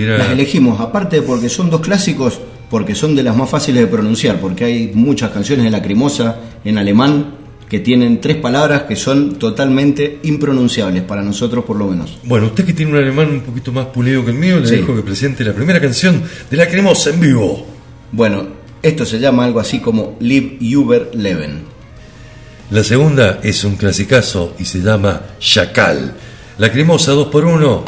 era Las elegimos, aparte porque son dos clásicos, porque son de las más fáciles de pronunciar, porque hay muchas canciones de Lacrimosa en alemán que tienen tres palabras que son totalmente impronunciables, para nosotros por lo menos. Bueno, usted que tiene un alemán un poquito más pulido que el mío, le Sí. dejo que presente la primera canción de La Cremosa en vivo. Bueno, esto se llama algo así como Live Uber Leven. La segunda es un clasicazo y se llama Chacal. La Cremosa 2x1.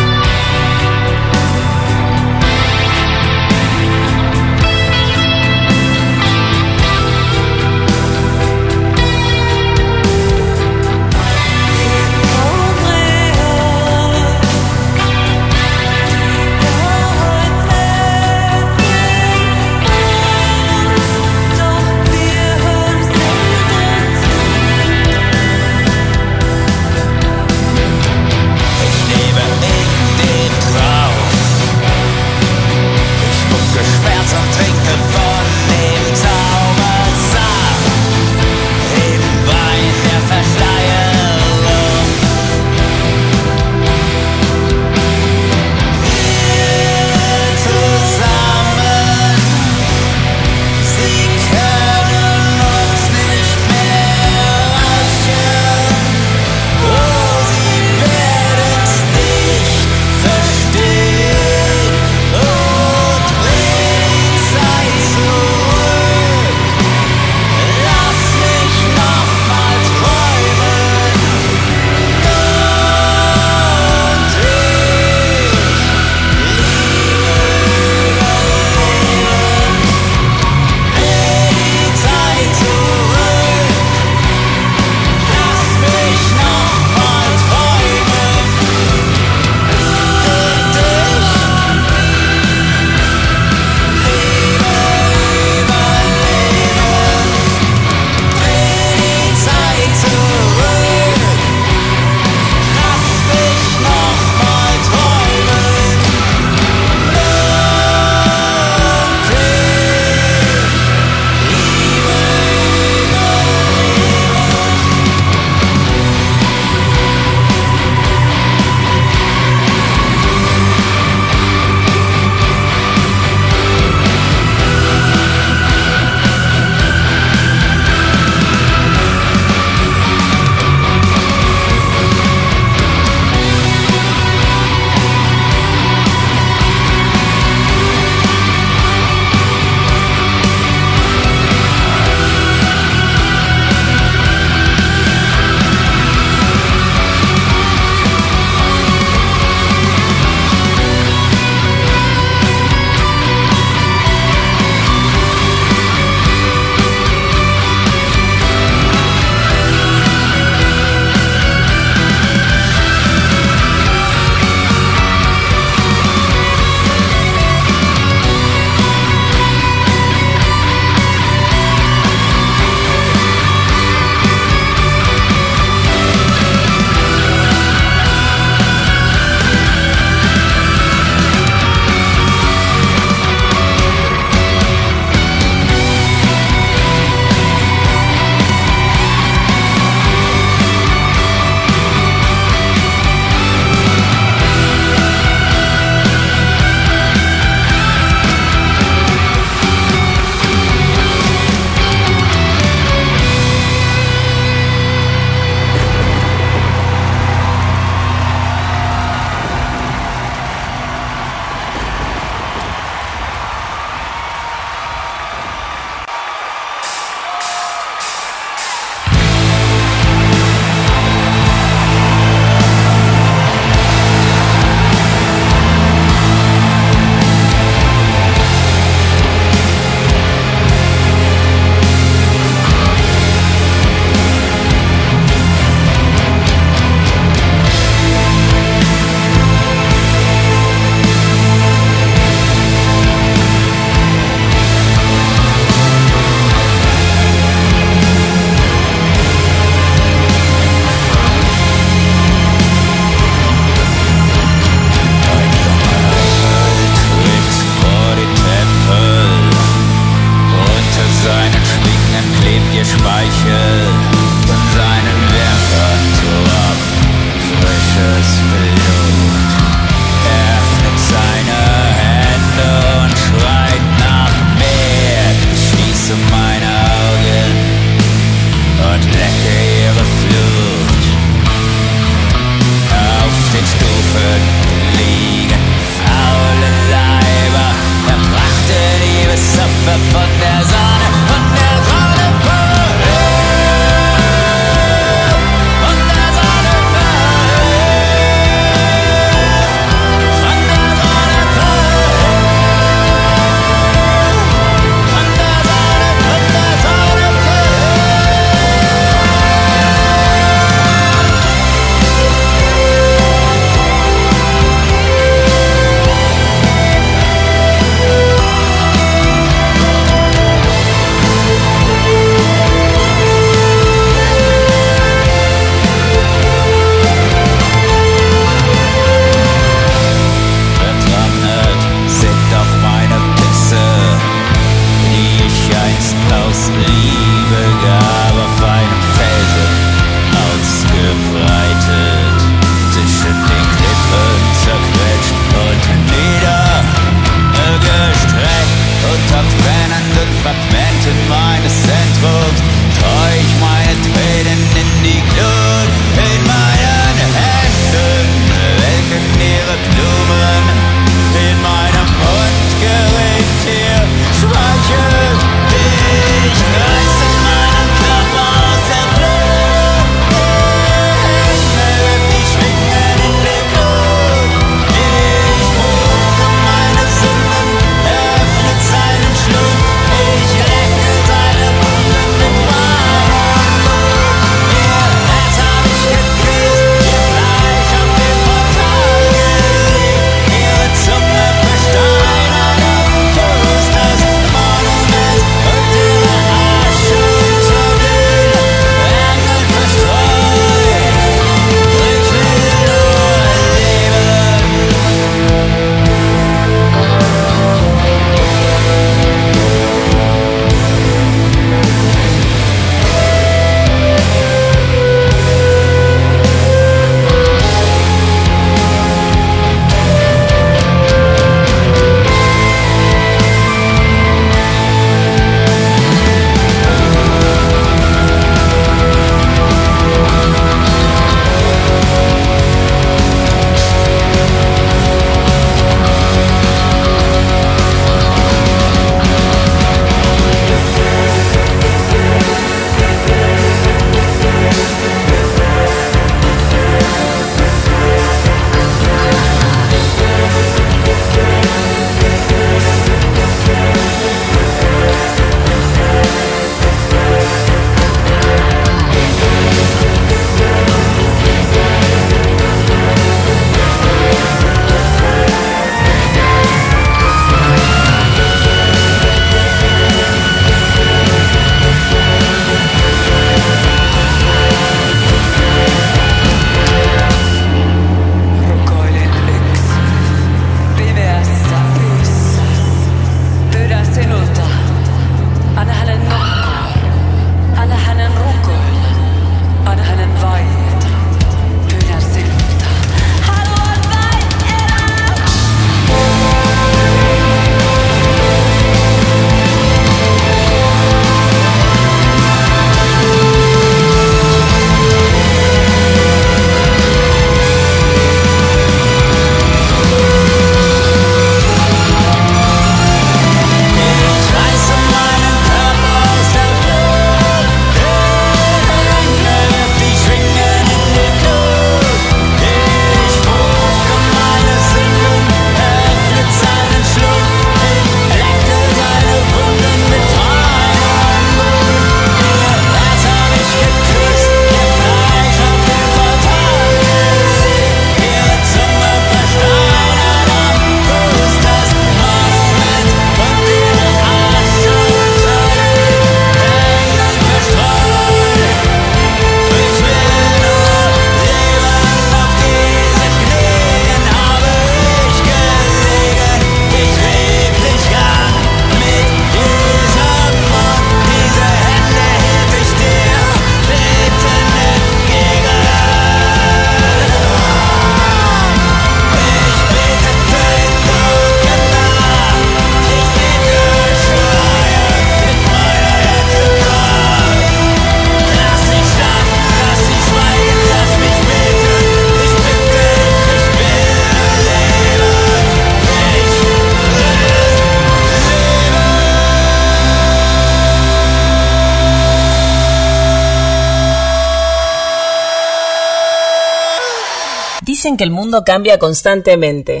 Dicen que el mundo cambia constantemente.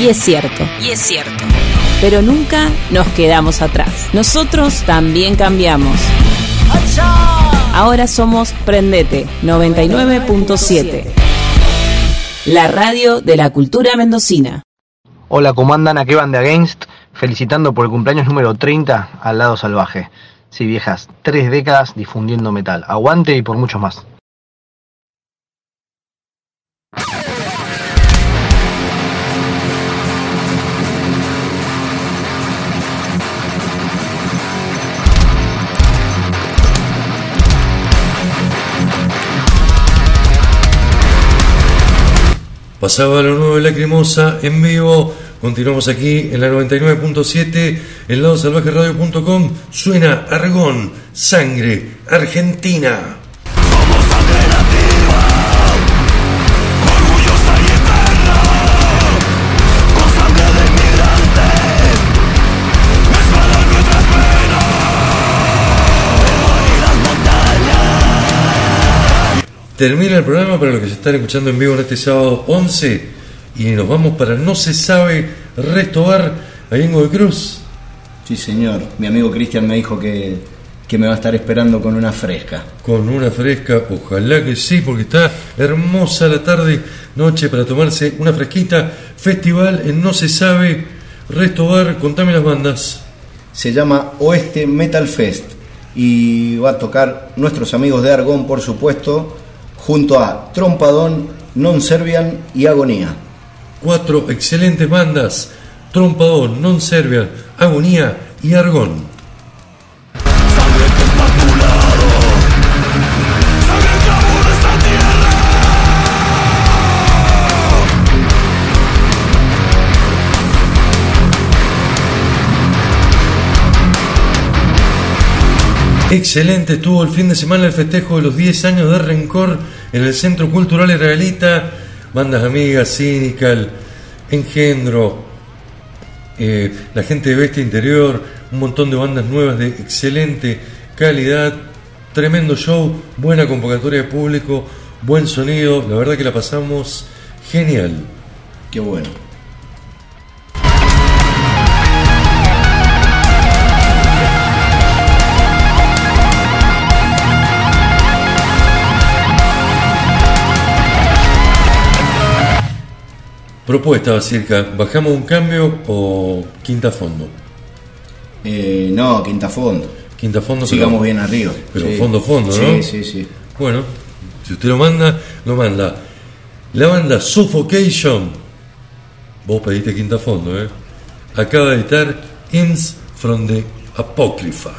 Y es cierto. Y es cierto. Pero nunca nos quedamos atrás. Nosotros también cambiamos. Ahora somos Prendete 99.7. La radio de la cultura mendocina. Hola, ¿cómo andan? Aquí van de Against, felicitando por el cumpleaños número 30 al lado salvaje. Sí, viejas, tres décadas difundiendo metal. Aguante y por mucho más. Pasaba lo nuevo de Lacrimosa en vivo. Continuamos aquí en la 99.7, en ladosalvajeradio.com. Suena Argón, Sangre, Argentina. Termina el programa para los que se están escuchando en vivo en este sábado 11 y nos vamos para No se sabe Restobar ahí en Cruz. Sí, señor. Mi amigo Cristian me dijo que, que me va a estar esperando con una fresca. Con una fresca, ojalá que sí, porque está hermosa la tarde, noche para tomarse una fresquita. Festival en No se sabe Restobar, contame las bandas. Se llama Oeste Metal Fest y va a tocar nuestros amigos de Argón, por supuesto, junto a Trompadón, Non Serbian y Agonía. Cuatro excelentes bandas, Trompadón, Non Serbian, Agonía y Argón. Excelente, estuvo el fin de semana el festejo de los 10 años de Rencor en el Centro Cultural Israelita, bandas amigas, Cynical, Engendro, eh, la gente de Bestia Interior, un montón de bandas nuevas de excelente calidad, tremendo show, buena convocatoria de público, buen sonido, la verdad que la pasamos genial. Qué bueno. Propuesta, circa, ¿bajamos un cambio o quinta fondo? Eh, no, quinta fondo. Quinta fondo, Sigamos pero- bien arriba. Pero Sí. fondo, fondo, Sí, ¿no? sí, sí. Bueno, si usted lo manda, lo manda. La banda Suffocation, vos pediste quinta fondo, ¿eh? Acaba de editar Hymns from the Apocrypha,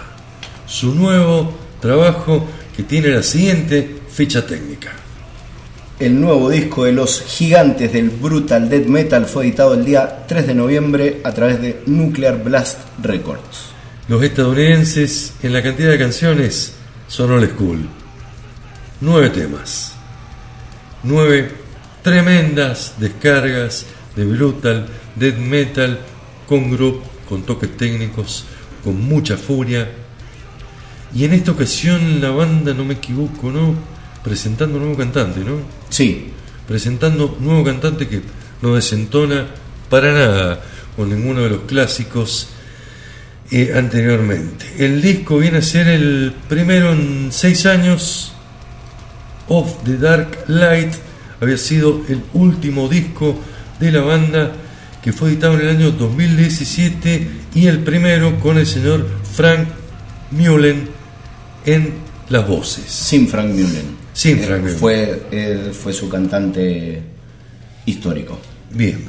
su nuevo trabajo que tiene la siguiente ficha técnica. El nuevo disco de los gigantes del Brutal Death Metal fue editado el día 3 de noviembre a través de Nuclear Blast Records. Los estadounidenses en la cantidad de canciones son old school. Nueve temas. Nueve tremendas descargas de brutal death metal con group, con toques técnicos, con mucha furia. Y en esta ocasión la banda, no me equivoco, ¿no? Presentando un nuevo cantante, ¿no? Sí, presentando un nuevo cantante que no desentona para nada con ninguno de los clásicos eh, anteriormente. El disco viene a ser el primero en seis años. Of the Dark Light había sido el último disco de la banda que fue editado en el año 2017 y el primero con el señor Frank Mullen en las voces. sin Frank Mullen. Sin Eh. Fue, él fue su cantante histórico. Bien.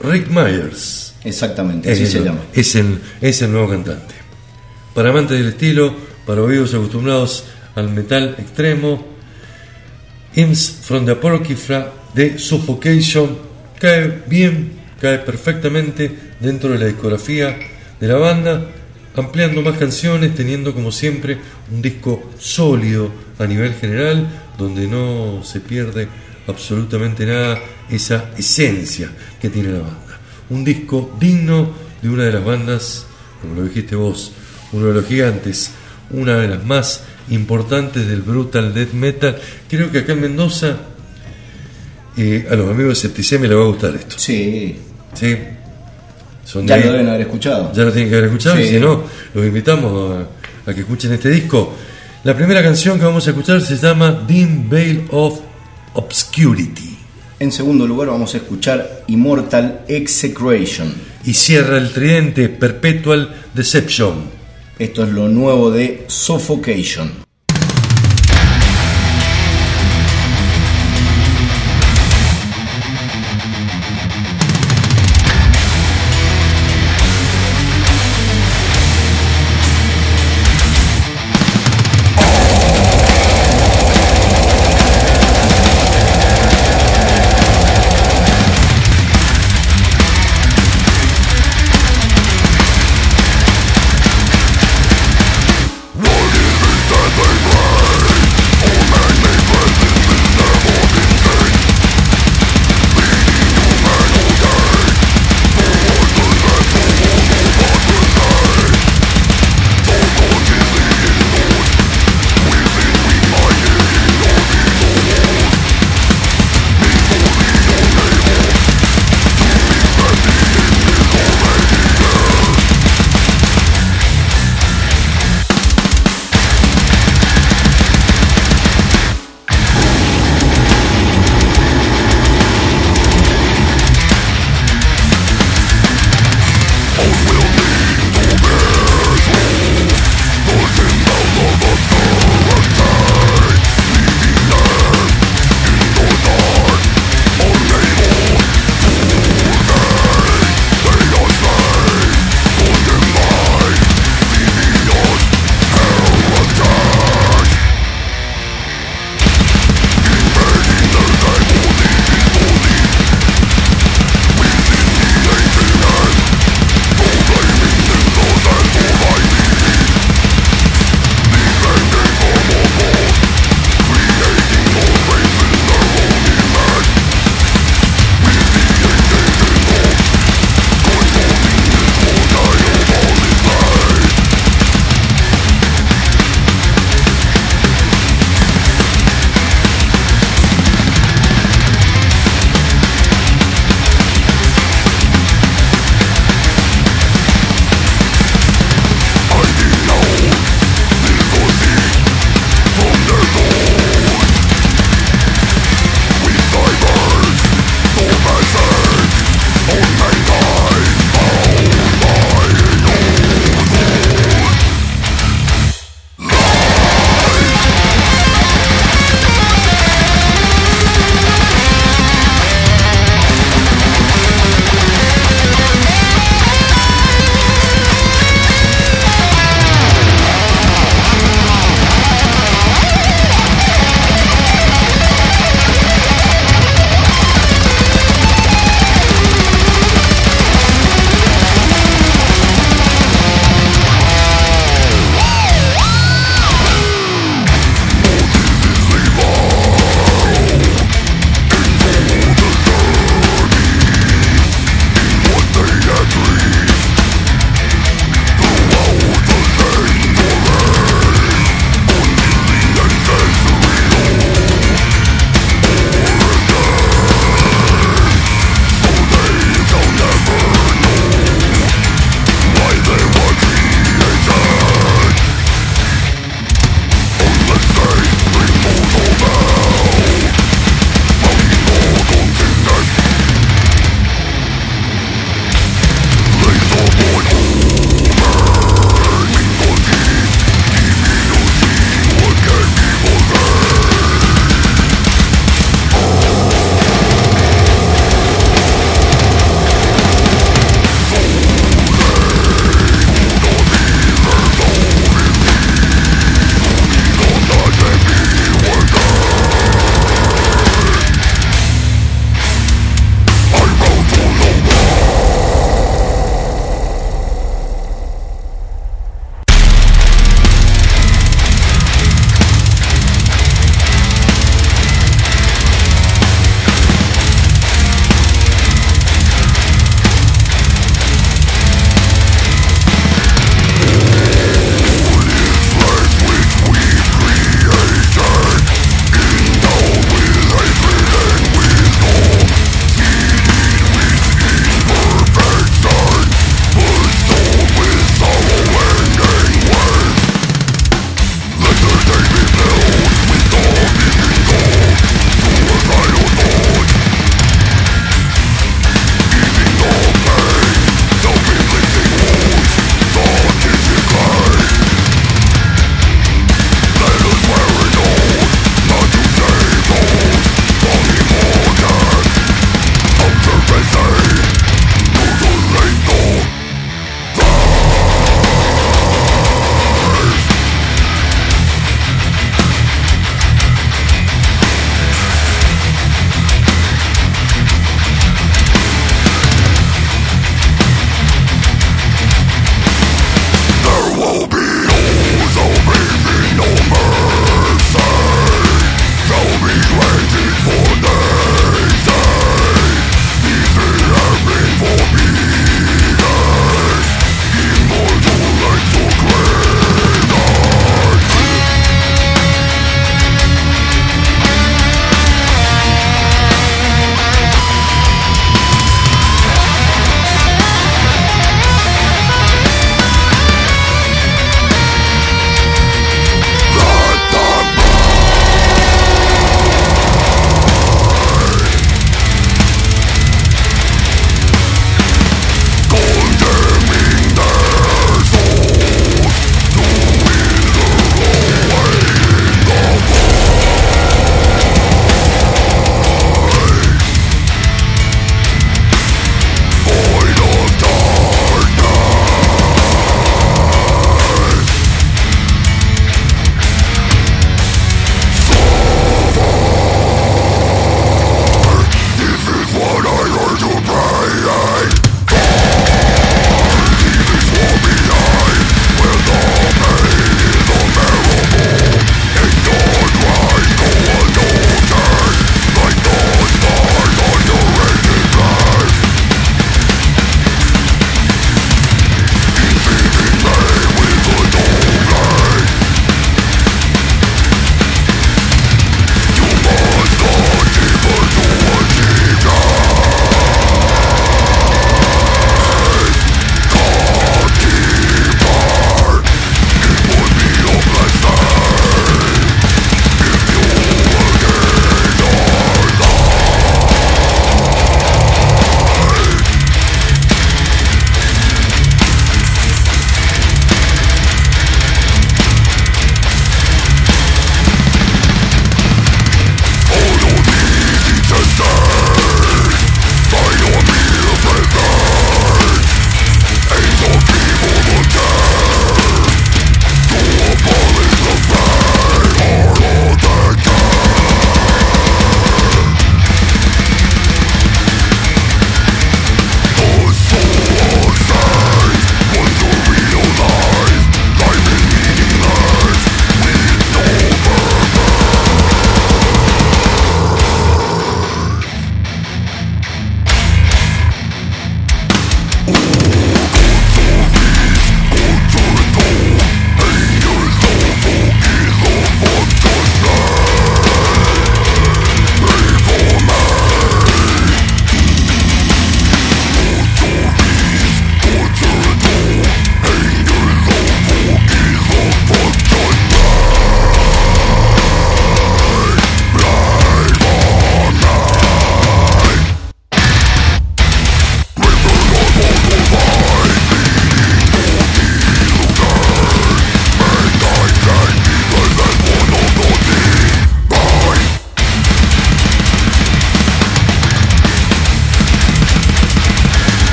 Rick Myers. Exactamente, Es así se el- llama. Es el, es el nuevo cantante. Para amantes del estilo, para oídos acostumbrados al metal extremo, Hymns from the Apocrypha de Suffocation cae bien, cae perfectamente dentro de la discografía de la banda, ampliando más canciones, teniendo como siempre un disco sólido a nivel general, donde no se pierde absolutamente nada esa esencia que tiene la banda. Un disco digno de una de las bandas, como lo dijiste vos, uno de los gigantes, una de las más importantes del brutal death metal. Creo que acá en Mendoza Y a los amigos de Septicemia les va a gustar esto. Sí, ¿Sí? Son ya de- lo deben haber escuchado. Ya lo tienen que haber escuchado y Sí. si no, los invitamos a, a que escuchen este disco. La primera canción que vamos a escuchar se llama Dim Veil of Obscurity En segundo lugar vamos a escuchar Immortal Execration. y cierra el tridente Perpetual Deception. Esto es lo nuevo de Suffocation.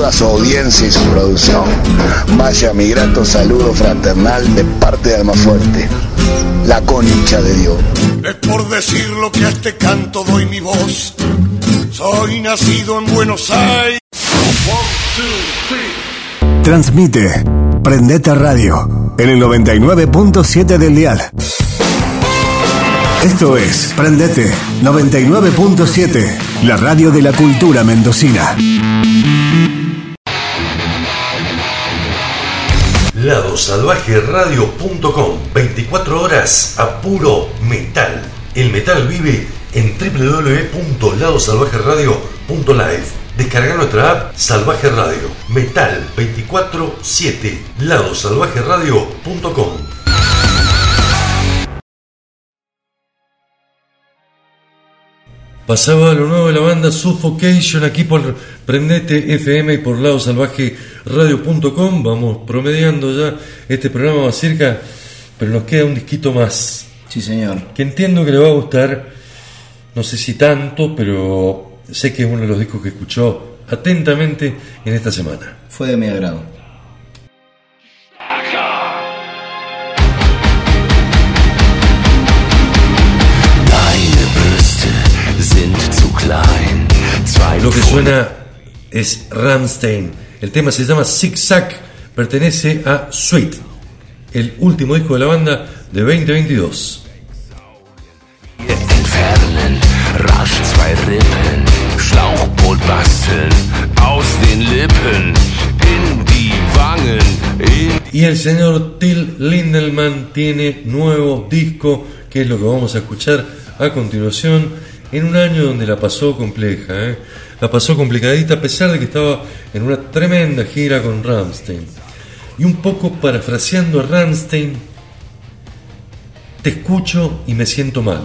Toda su audiencia y su producción. Vaya mi grato saludo fraternal de parte de Almafuerte. La concha de Dios. Es por decir lo que a este canto doy mi voz. Soy nacido en Buenos Aires. Transmite Prendete Radio en el 99.7 del dial. Esto es Prendete 99.7, la radio de la cultura mendocina. Ladosalvajeradio.com 24 horas a puro metal. El metal vive en www.ladosalvajeradio.live. Descarga nuestra app Salvaje Radio. Metal 24-7. Ladosalvajeradio.com Pasaba lo nuevo de la banda Suffocation aquí por Prendete FM y por ladosalvajeradio.com. Vamos promediando ya este programa más cerca, pero nos queda un disquito más. Sí, señor. Que entiendo que le va a gustar, no sé si tanto, pero sé que es uno de los discos que escuchó atentamente en esta semana. Fue de mi agrado. Lo que suena es Ramstein. El tema se llama Zig Zag, pertenece a Sweet, el último disco de la banda de 2022. entfernen, rasch zwei Rippen, Schlauchboot basteln, aus den Lippen, in die Wangen, in Y el señor Till Lindelman tiene nuevo disco, que es lo que vamos a escuchar a continuación, en un año donde la pasó compleja, ¿eh? La pasó complicadita a pesar de que estaba en una tremenda gira con Ramstein. Y un poco parafraseando a Ramstein, te escucho y me siento mal.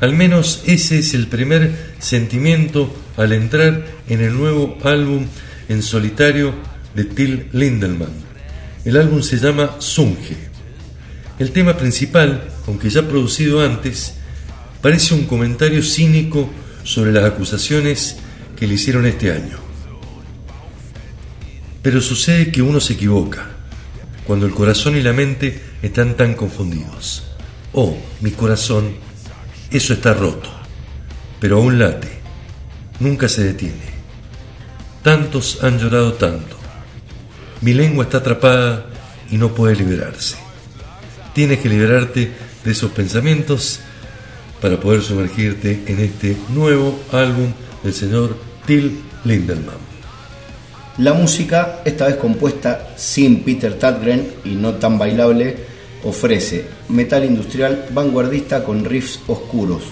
Al menos ese es el primer sentimiento al entrar en el nuevo álbum en solitario de Till Lindelman. El álbum se llama Sunge. El tema principal, aunque ya producido antes, parece un comentario cínico sobre las acusaciones que le hicieron este año. Pero sucede que uno se equivoca cuando el corazón y la mente están tan confundidos. Oh, mi corazón, eso está roto, pero aún late, nunca se detiene. Tantos han llorado tanto. Mi lengua está atrapada y no puede liberarse. Tienes que liberarte de esos pensamientos para poder sumergirte en este nuevo álbum del señor Till Lindemann. La música, esta vez compuesta sin Peter Tatgren y no tan bailable, ofrece metal industrial vanguardista con riffs oscuros,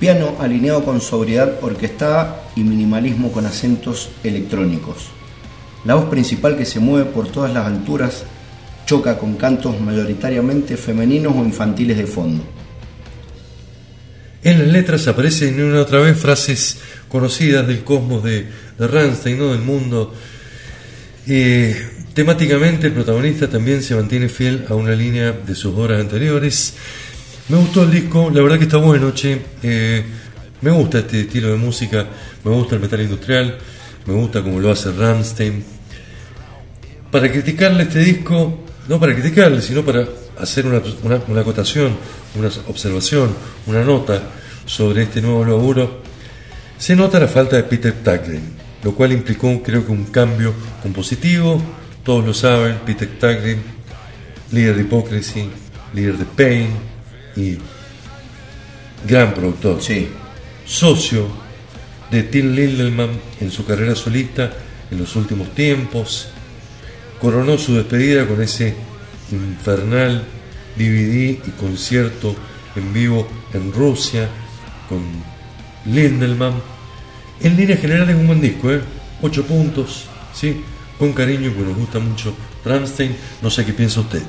piano alineado con sobriedad orquestada y minimalismo con acentos electrónicos. La voz principal que se mueve por todas las alturas choca con cantos mayoritariamente femeninos o infantiles de fondo. En las letras aparecen una otra vez frases conocidas del cosmos de, de Rammstein, ¿no? del mundo. Eh, temáticamente el protagonista también se mantiene fiel a una línea de sus obras anteriores. Me gustó el disco, la verdad que está bueno, che. Eh, me gusta este estilo de música, me gusta el metal industrial, me gusta como lo hace Rammstein. Para criticarle este disco, no para criticarle, sino para hacer una, una, una acotación, una observación, una nota sobre este nuevo laburo, se nota la falta de Peter Tagren, lo cual implicó creo que un cambio compositivo, todos lo saben, Peter Tagren, líder de Hypocrisy, líder de Pain y gran productor, Sí, socio de Tim Lindelman en su carrera solista en los últimos tiempos, coronó su despedida con ese infernal DVD y concierto en vivo en Rusia con Lindelman. En línea general es un buen disco, ¿eh? 8 puntos, ¿sí? Con cariño, que nos gusta mucho Rammstein. No sé qué piensa usted.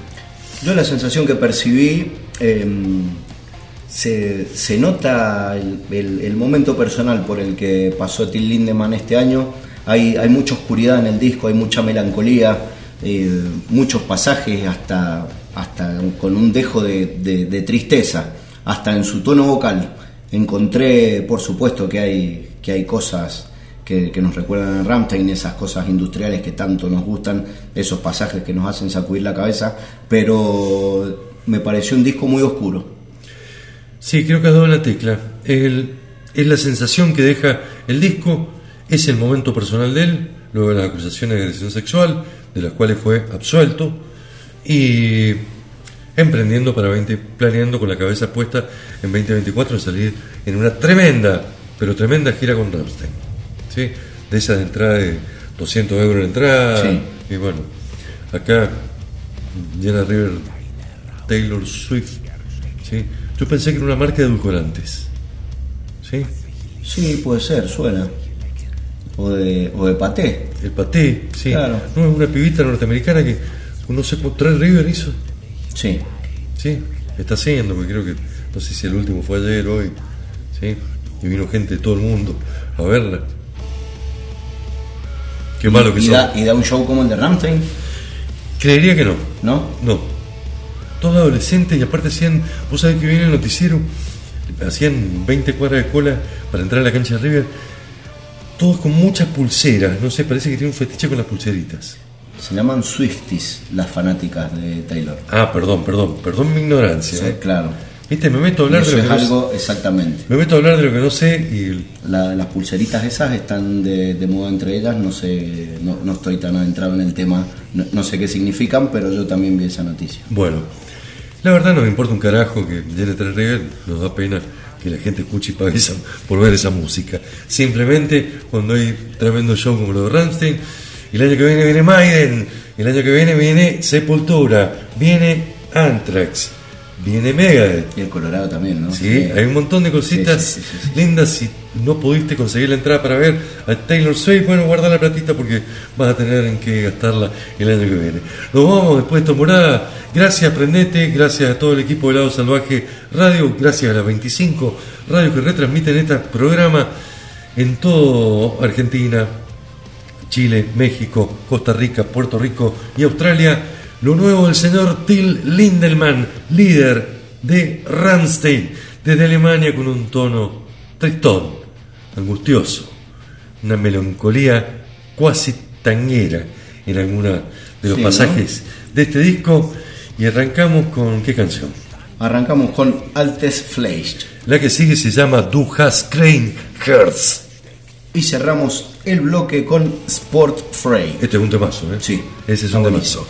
Yo la sensación que percibí, eh, se, se nota el, el- el momento personal por el que pasó Till Lindemann este año. Hay, hay mucha oscuridad en el disco, hay mucha melancolía, eh, muchos pasajes hasta, hasta con un dejo de, tristeza, hasta en su tono vocal. encontré, por supuesto, que hay, que hay cosas que, nos recuerdan a Rammstein, esas cosas industriales que tanto nos gustan, esos pasajes que nos hacen sacudir la cabeza, pero me pareció un disco muy oscuro. Sí, creo que has dado la tecla. Es la sensación que deja el disco, es el momento personal de él, luego las acusaciones de agresión sexual, de las cuales fue absuelto, y emprendiendo para 20, planeando con la cabeza puesta en 2024 en salir en una tremenda, pero tremenda gira con Rammstein. ¿sí? De esas de entrada de 200 euros de entrada, Sí. y bueno, acá Jenna River Taylor Swift. ¿sí? Yo pensé que era una marca de edulcorantes. ¿sí? Sí, puede ser, suena. O de, o de paté. El paté, sí. Claro. No, es una pibita norteamericana que no sé tres River hizo. Sí. Sí, está haciendo, porque creo que no sé si el último fue ayer o hoy. ¿sí? Y vino gente de todo el mundo a verla. Qué malo que y, son. da, y da un show como el de Rammstein, Creería que no. ¿no? No. Todos adolescentes y aparte hacían, vos sabés que viene el noticiero, hacían 20 cuadras de cola para entrar a la cancha de River, todos con muchas pulseras, no sé, parece que tiene un fetiche con las pulseritas. Se llaman Swifties las fanáticas de Taylor. Ah, perdón, perdón, perdón mi ignorancia. Sí, ¿eh? claro. Viste, me meto a hablar de lo que no sé- algo, exactamente. me meto a hablar de lo que no sé y La- las pulseritas esas están de, de moda entre ellas, no sé, no, no estoy tan adentrado en el tema, no, no sé qué significan, pero yo también vi esa noticia. bueno, la verdad no me importa un carajo que tres River, nos da pena que la gente escuche y pague esa- por ver esa música. Simplemente cuando hay tremendo show como lo de Rammstein, y el año que viene viene Maiden, el año que viene viene Sepultura, viene Anthrax, viene Megadeth. Y el Colorado también, ¿no? Sí, hay un montón de cositas Sí, sí, lindas. Si no pudiste conseguir la entrada para ver a Taylor Swift, bueno, guarda la platita porque vas a tener en que gastarla el año que viene. Nos vamos después de esta morada. Gracias, Prendete. Gracias a todo el equipo de Lado Salvaje Radio. Gracias a las 25 radios que retransmiten este programa en todo Argentina, Chile, México, Costa Rica, Puerto Rico y Australia. Lo nuevo del señor Till Lindelmann, líder de Rammstein, desde Alemania con un tono tristón, angustioso, una melancolía cuasi tanguera en alguna de los Sí, pasajes de este disco. Y arrancamos con qué canción. Arrancamos con Altes Fleisch La que sigue se llama Du hast kein Herz. y cerramos el bloque con Sport Frey. Este es un temazo, ¿eh? Sí, Ese es un temazo.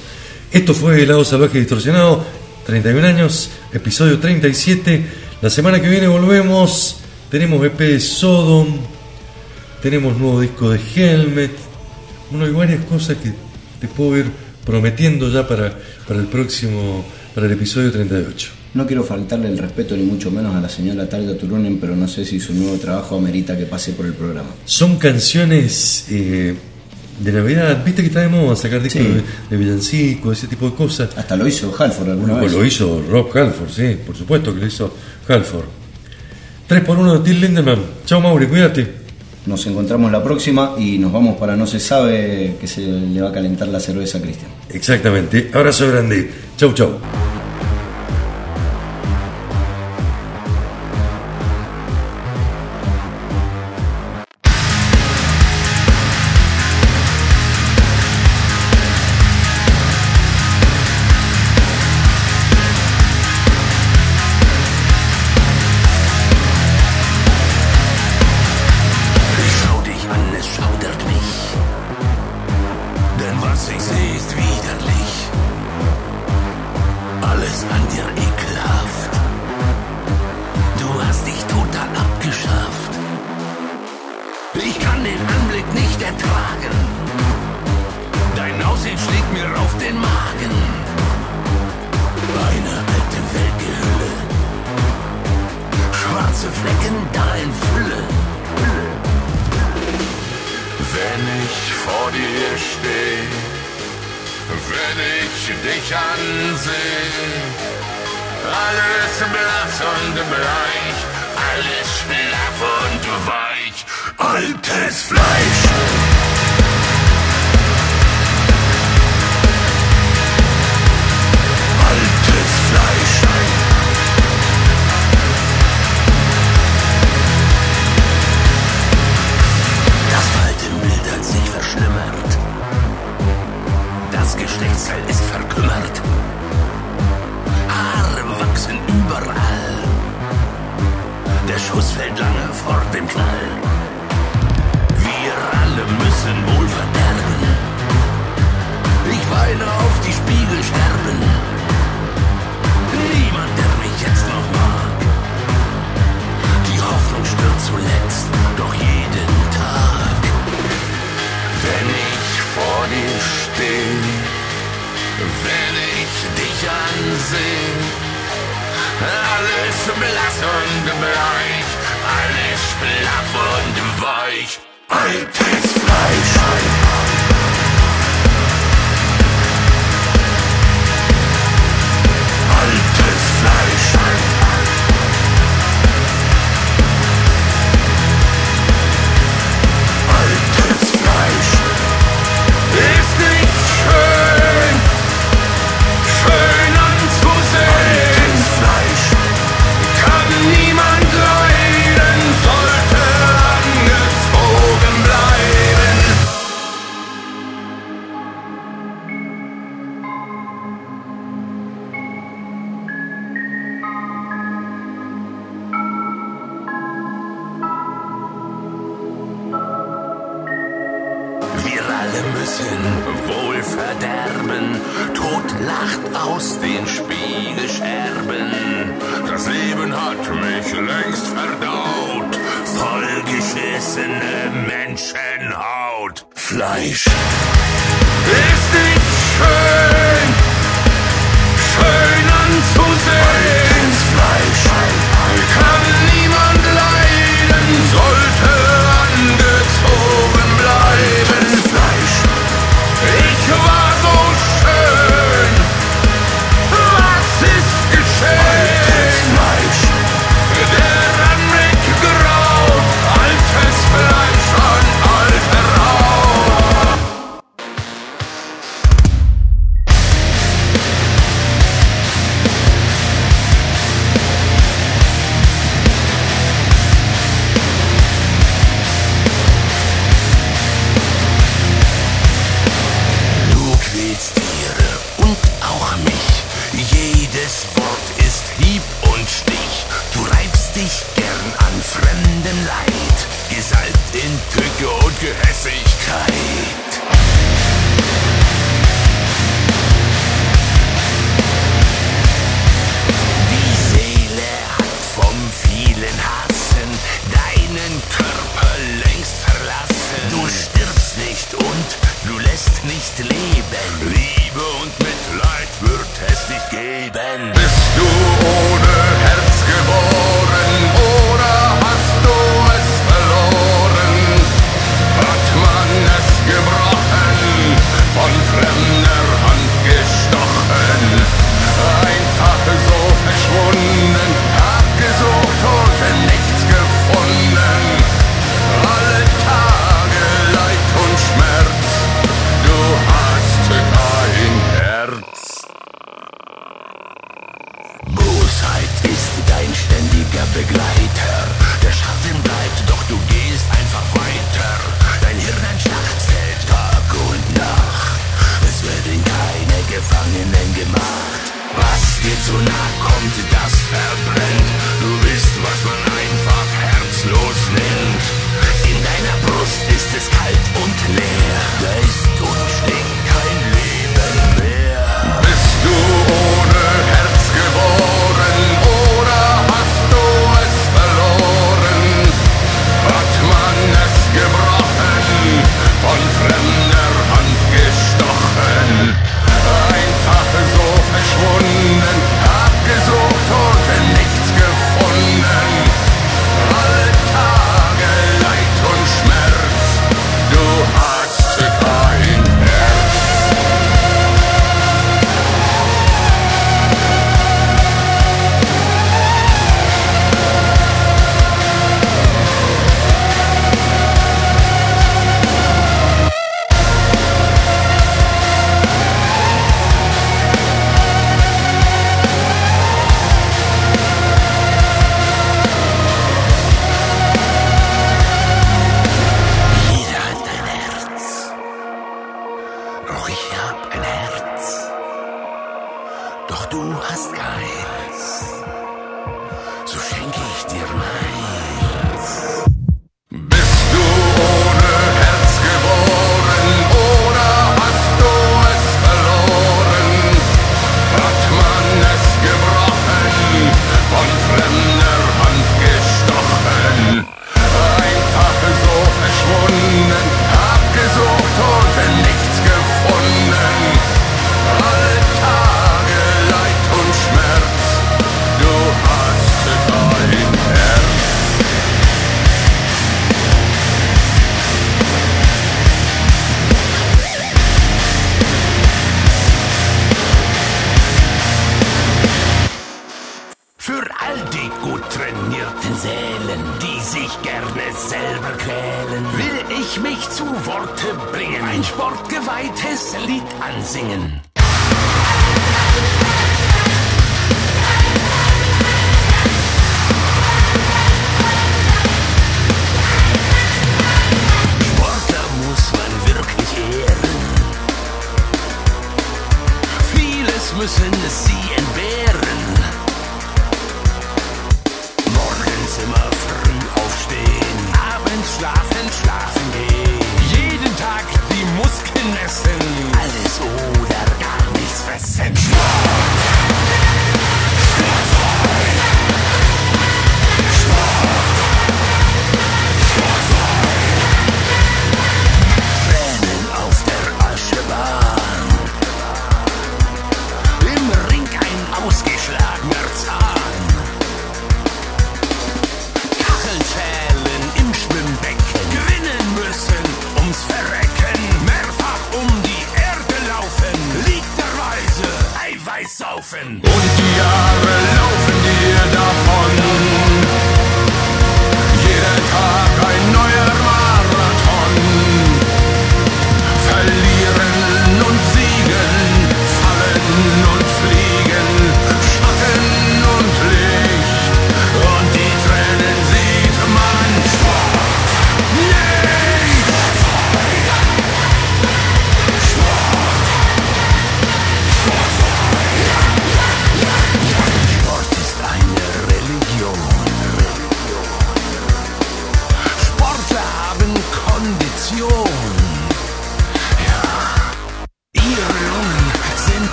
Esto fue El lado salvaje distorsionado, 31 años, episodio 37. La semana que viene volvemos. Tenemos EP de Sodom, tenemos nuevo disco de Helmet. Bueno, hay varias cosas que te puedo ir prometiendo ya para, para el próximo, para el episodio 38. No quiero faltarle el respeto ni mucho menos a la señora Tarja Turunen, pero no sé si su nuevo trabajo amerita que pase por el programa. Son canciones eh, de Navidad, viste que está de moda sacar discos Sí. de, de villancico, ese tipo de cosas. Hasta lo hizo Halford alguna vez. lo hizo Rob Halford, sí, por supuesto que lo hizo Halford. 3 por 1 de Till Lindemann. Chao Mauri, cuídate. Nos encontramos la próxima y nos vamos para no se sabe que se le va a calentar la cerveza a Cristian. Exactamente. Abrazo grande. Chau, chau.